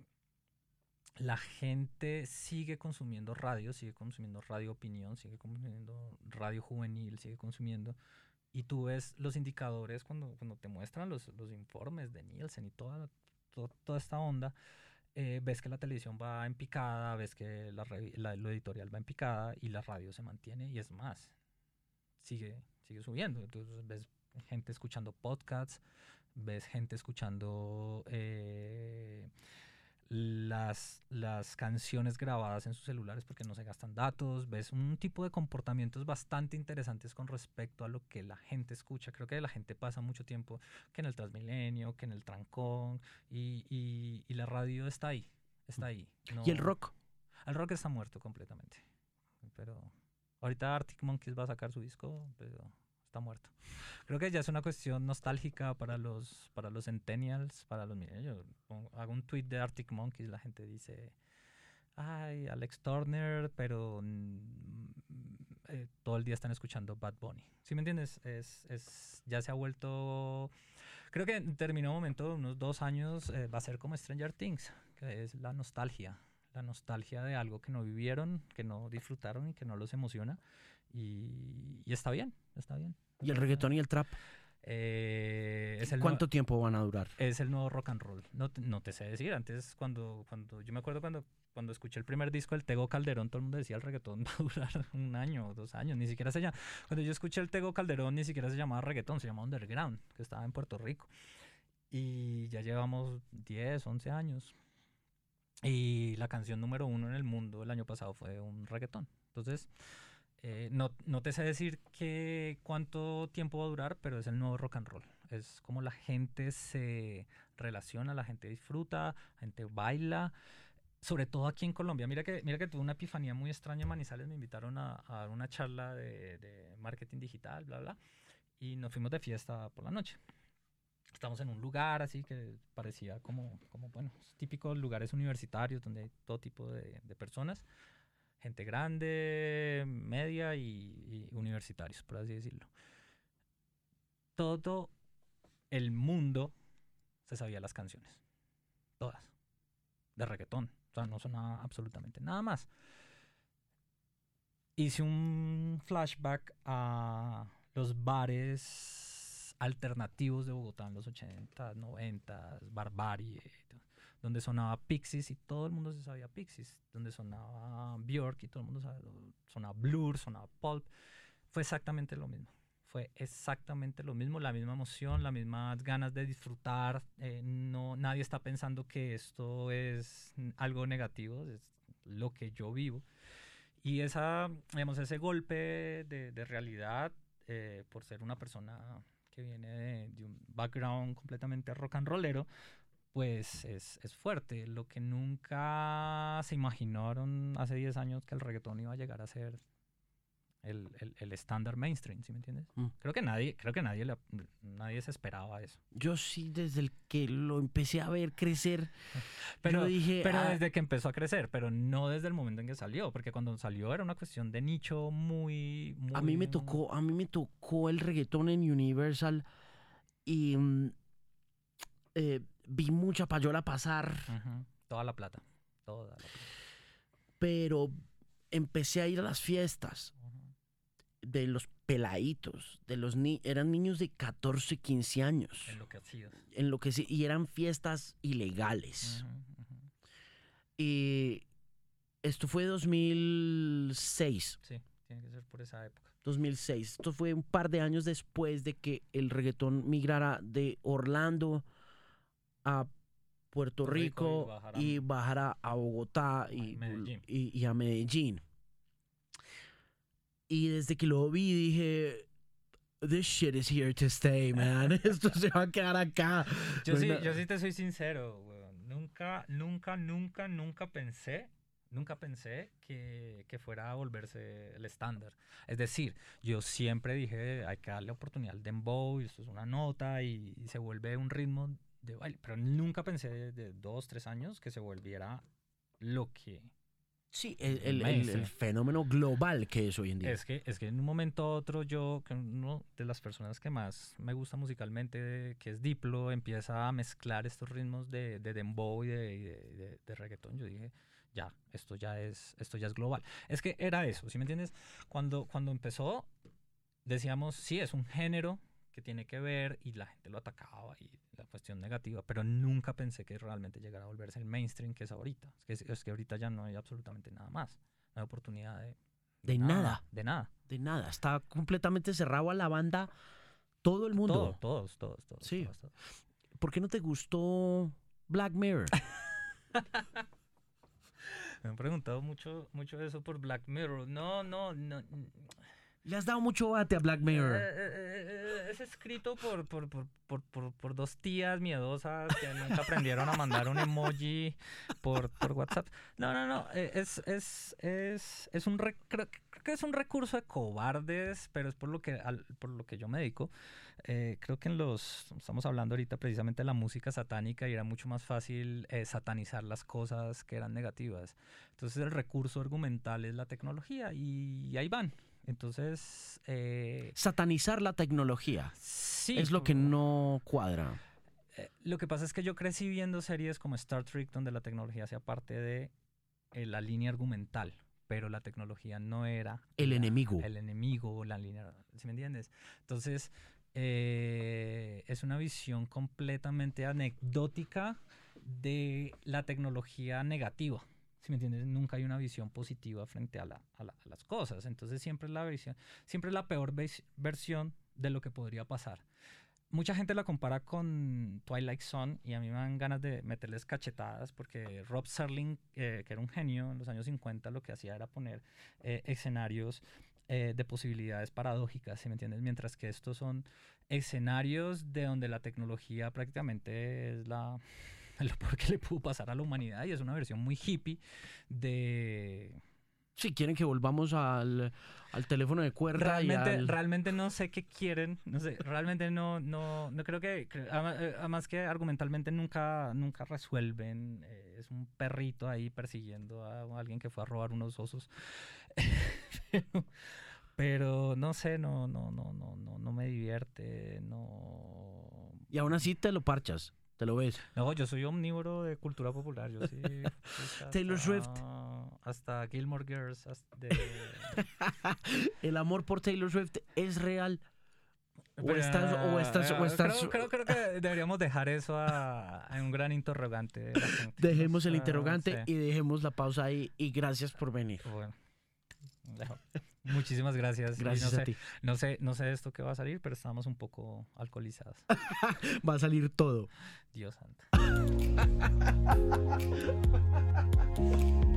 la gente sigue consumiendo radio, sigue consumiendo radio opinión, sigue consumiendo radio juvenil, sigue consumiendo. Y tú ves los indicadores cuando, cuando te muestran los, los informes de Nielsen y toda, to- toda esta onda eh, ves que la televisión va en picada, ves que la, la- lo editorial va en picada y la radio se mantiene y es más, sigue, sigue subiendo. Entonces ves gente escuchando podcasts, ves gente escuchando eh, las, las canciones grabadas en sus celulares porque no se gastan datos, ves un tipo de comportamientos bastante interesantes con respecto a lo que la gente escucha. Creo que la gente pasa mucho tiempo que en el Transmilenio, que en el trancón y, y- y la radio está ahí, está ahí. y el no- rock. El rock está muerto completamente. Pero ahorita Arctic Monkeys va a sacar su disco, pero está muerto. Creo que ya es una cuestión nostálgica para los para los centennials, para los millennials. Yo hago un tweet de Arctic Monkeys, la gente dice, ay, Alex Turner, pero mm, eh, todo el día están escuchando Bad Bunny. ¿Sí me entiendes? Es, es, ya se ha vuelto... Creo que en determinado momento, unos dos años, eh, va a ser como Stranger Things, que es la nostalgia. La nostalgia de algo que no vivieron, que no disfrutaron y que no los emociona. y, y está bien, está bien. ¿Y el reggaetón y el trap? Eh, es el ¿Cuánto nuevo- tiempo van a durar? es el nuevo rock and roll. No te, no te sé decir. Antes, cuando, cuando yo me acuerdo cuando, cuando escuché el primer disco del Tego Calderón, todo el mundo decía el reggaetón va a durar un año o dos años. Ni siquiera se llama. Cuando yo escuché el Tego Calderón, ni siquiera se llamaba reggaetón, se llamaba Underground, que estaba en Puerto Rico. Y ya llevamos 10, 11 años. Y la canción número uno en el mundo el año pasado fue un reggaetón. Entonces, eh, no, no te sé decir que cuánto tiempo va a durar, pero es el nuevo rock and roll. Es como la gente se relaciona, la gente disfruta, la gente baila. Sobre todo aquí en Colombia. Mira que, mira que tuve una epifanía muy extraña en Manizales. Me invitaron a, a dar una charla de, de marketing digital, bla, bla. Y nos fuimos de fiesta por la noche. Estamos en un lugar así que parecía como, como bueno, típicos lugares universitarios donde hay todo tipo de, de personas gente grande, media y, universitarios, por así decirlo. Todo el mundo se sabía las canciones, todas, de reggaetón, o sea, no sonaba absolutamente nada más. Hice un flashback a los bares alternativos de Bogotá en los 80, 90, Barbarie, donde sonaba Pixies y todo el mundo se sabía Pixies, donde sonaba Björk y todo el mundo sabía, sonaba Blur, sonaba Pulp. Fue exactamente lo mismo. Fue exactamente lo mismo, la misma emoción, las mismas ganas de disfrutar. eh, no, nadie está pensando que esto es algo negativo, es lo que yo vivo. Y esa, digamos, ese golpe de, realidad, eh, por ser una persona que viene de un background completamente rock and rollero, pues es, es fuerte. Lo que nunca se imaginaron hace 10 años que el reggaetón iba a llegar a ser el, el, el estándar mainstream, ¿sí me entiendes? Mm. Creo que nadie, creo que nadie, le- nadie se esperaba eso. Yo sí, desde el que lo empecé a ver crecer, Pero, yo dije, pero "Ah, desde que empezó a crecer, pero no desde el momento en que salió, porque cuando salió era una cuestión de nicho muy... muy a mí me tocó, a mí me tocó el reggaetón en Universal y mm, eh, vi mucha payola pasar, Ujú, Toda la plata. Toda la plata. pero empecé a ir a las fiestas de los peladitos, de los ni eran niños de 14, 15 años, Enloquecidos. en lo que sí- y eran fiestas ilegales. Y esto fue 2006. Sí, tiene que ser por esa época. 2006. Esto fue un par de años después de que el reggaetón migrara de Orlando a Puerto Rico Rico y bajara a Bogotá y, y- y a Medellín. Y desde que lo vi dije, this shit is here to stay, man. Esto se va a quedar acá. Yo sí, yo sí te soy sincero, weón. Nunca, nunca, nunca, nunca pensé, nunca pensé que, que fuera a volverse el estándar. Es decir, yo siempre dije, hay que darle oportunidad al dembow, y esto es una nota, y, y se vuelve un ritmo de baile. Pero nunca pensé de, de dos, tres años que se volviera lo que Sí, el, el- el- el fenómeno global que es hoy en día. Es que, es que en un momento u otro yo, que uno de las personas que más me gusta musicalmente, que es Diplo, empieza a mezclar estos ritmos de, de dembow y de, y de, de- de reggaetón. Yo dije, ya, esto ya es, esto ya es global. Es que era eso, ¿sí me entiendes? Cuando, cuando empezó, decíamos, sí, es un género que tiene que ver y la gente lo atacaba y la cuestión negativa, pero nunca pensé que realmente llegara a volverse el mainstream que es ahorita. Es que, es que ahorita ya no hay absolutamente nada más. No hay oportunidad de, De nada. De nada. De nada. Está completamente cerrado a la banda todo el mundo. Todo, todos, todos, todos. Sí. todos, todos. ¿Por qué no te gustó Black Mirror? Me han preguntado mucho, mucho eso por Black Mirror. No, no, no. Le has dado mucho bate a Black Eh, Mirror. eh, eh, es escrito por, por, por, por, por, dos tías miedosas que nunca aprendieron a mandar un emoji por, WhatsApp. No, no, no. eh, Es, es, es, es un re- creo, que es un recurso de cobardes, pero es por lo que, al- por lo que yo me dedico. Eh, creo que en los. Estamos hablando ahorita precisamente de la música satánica y era mucho más fácil eh, satanizar las cosas que eran negativas. Entonces, el recurso argumental es la tecnología y ahí van. Entonces, eh, Satanizar la tecnología. sí. es lo que no cuadra. eh, lo que pasa es que yo crecí viendo series como Star Trek, donde la tecnología hacía parte de eh, la línea argumental. pero la tecnología no era el la- enemigo. El enemigo, la línea, ¿sí me entiendes? Entonces, eh, es una visión completamente anecdótica de la tecnología negativa. ¿Sí me entiendes? Nunca hay una visión positiva frente a, la- a la- a las cosas. Entonces siempre es la visión, siempre es la peor versión de lo que podría pasar. Mucha gente la compara con Twilight Zone y a mí me dan ganas de meterles cachetadas porque Rob Serling, eh, que era un genio en los años 50, lo que hacía era poner eh, escenarios eh, de posibilidades paradójicas, ¿sí me entiendes? Mientras que estos son escenarios de donde la tecnología prácticamente es la lo peor que le pudo pasar a la humanidad y es una versión muy hippie de Si quieren que volvamos al, al teléfono de cuerda y realmente al- realmente no sé qué quieren no sé realmente no no no creo que además que argumentalmente nunca nunca resuelven eh, es un perrito ahí persiguiendo a alguien que fue a robar unos osos. Pero, pero no sé no no no no no no me divierte no. Y aún así te lo parchas, te lo ves. no, yo soy omnívoro de cultura popular. Yo sí. Taylor Swift. Hasta Gilmore Girls. hasta de- El amor por Taylor Swift es real. O Pero, estás, o estás, o eh, estás. Creo, creo, creo que deberíamos dejar eso a, a un gran interrogante. Dejemos el Ah, interrogante sí. y dejemos la pausa ahí. Y gracias por venir. Bueno. dejo. Muchísimas gracias. Gracias no a sé, ti. No sé, no sé esto que va a salir, pero estamos un poco alcoholizados. Va a salir todo. Dios santo.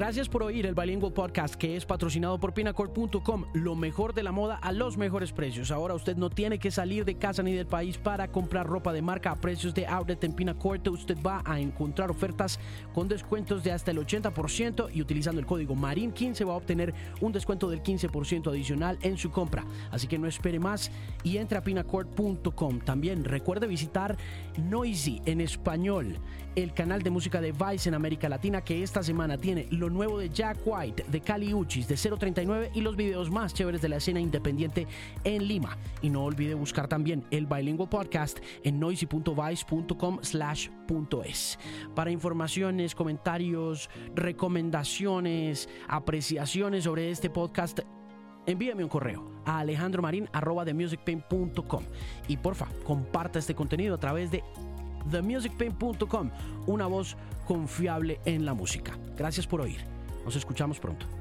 Gracias por oír el Bilingual Podcast que es patrocinado por Pinacord.com, lo mejor de la moda a los mejores precios. Ahora usted no tiene que salir de casa ni del país para comprar ropa de marca a precios de outlet en Pinacord. Usted va a encontrar ofertas con descuentos de hasta el 80% y utilizando el código MARIN15 va a obtener un descuento del 15% adicional en su compra. Así que no espere más y entre a Pinacord.com. También recuerde visitar Noisy en español, el canal de música de Vice en América Latina que esta semana tiene lo nuevo de Jack White, de Cali Uchis, de 039 y los videos más chéveres de la escena independiente en Lima. Y no olvide buscar también el Bilingual Podcast en noisy.vice.com slash es. Para informaciones, comentarios, recomendaciones, apreciaciones sobre este podcast, envíame un correo a alejandromarin.com y porfa, comparta este contenido a través de themusicpain.com, una voz confiable en la música. Gracias por oír. Nos escuchamos pronto.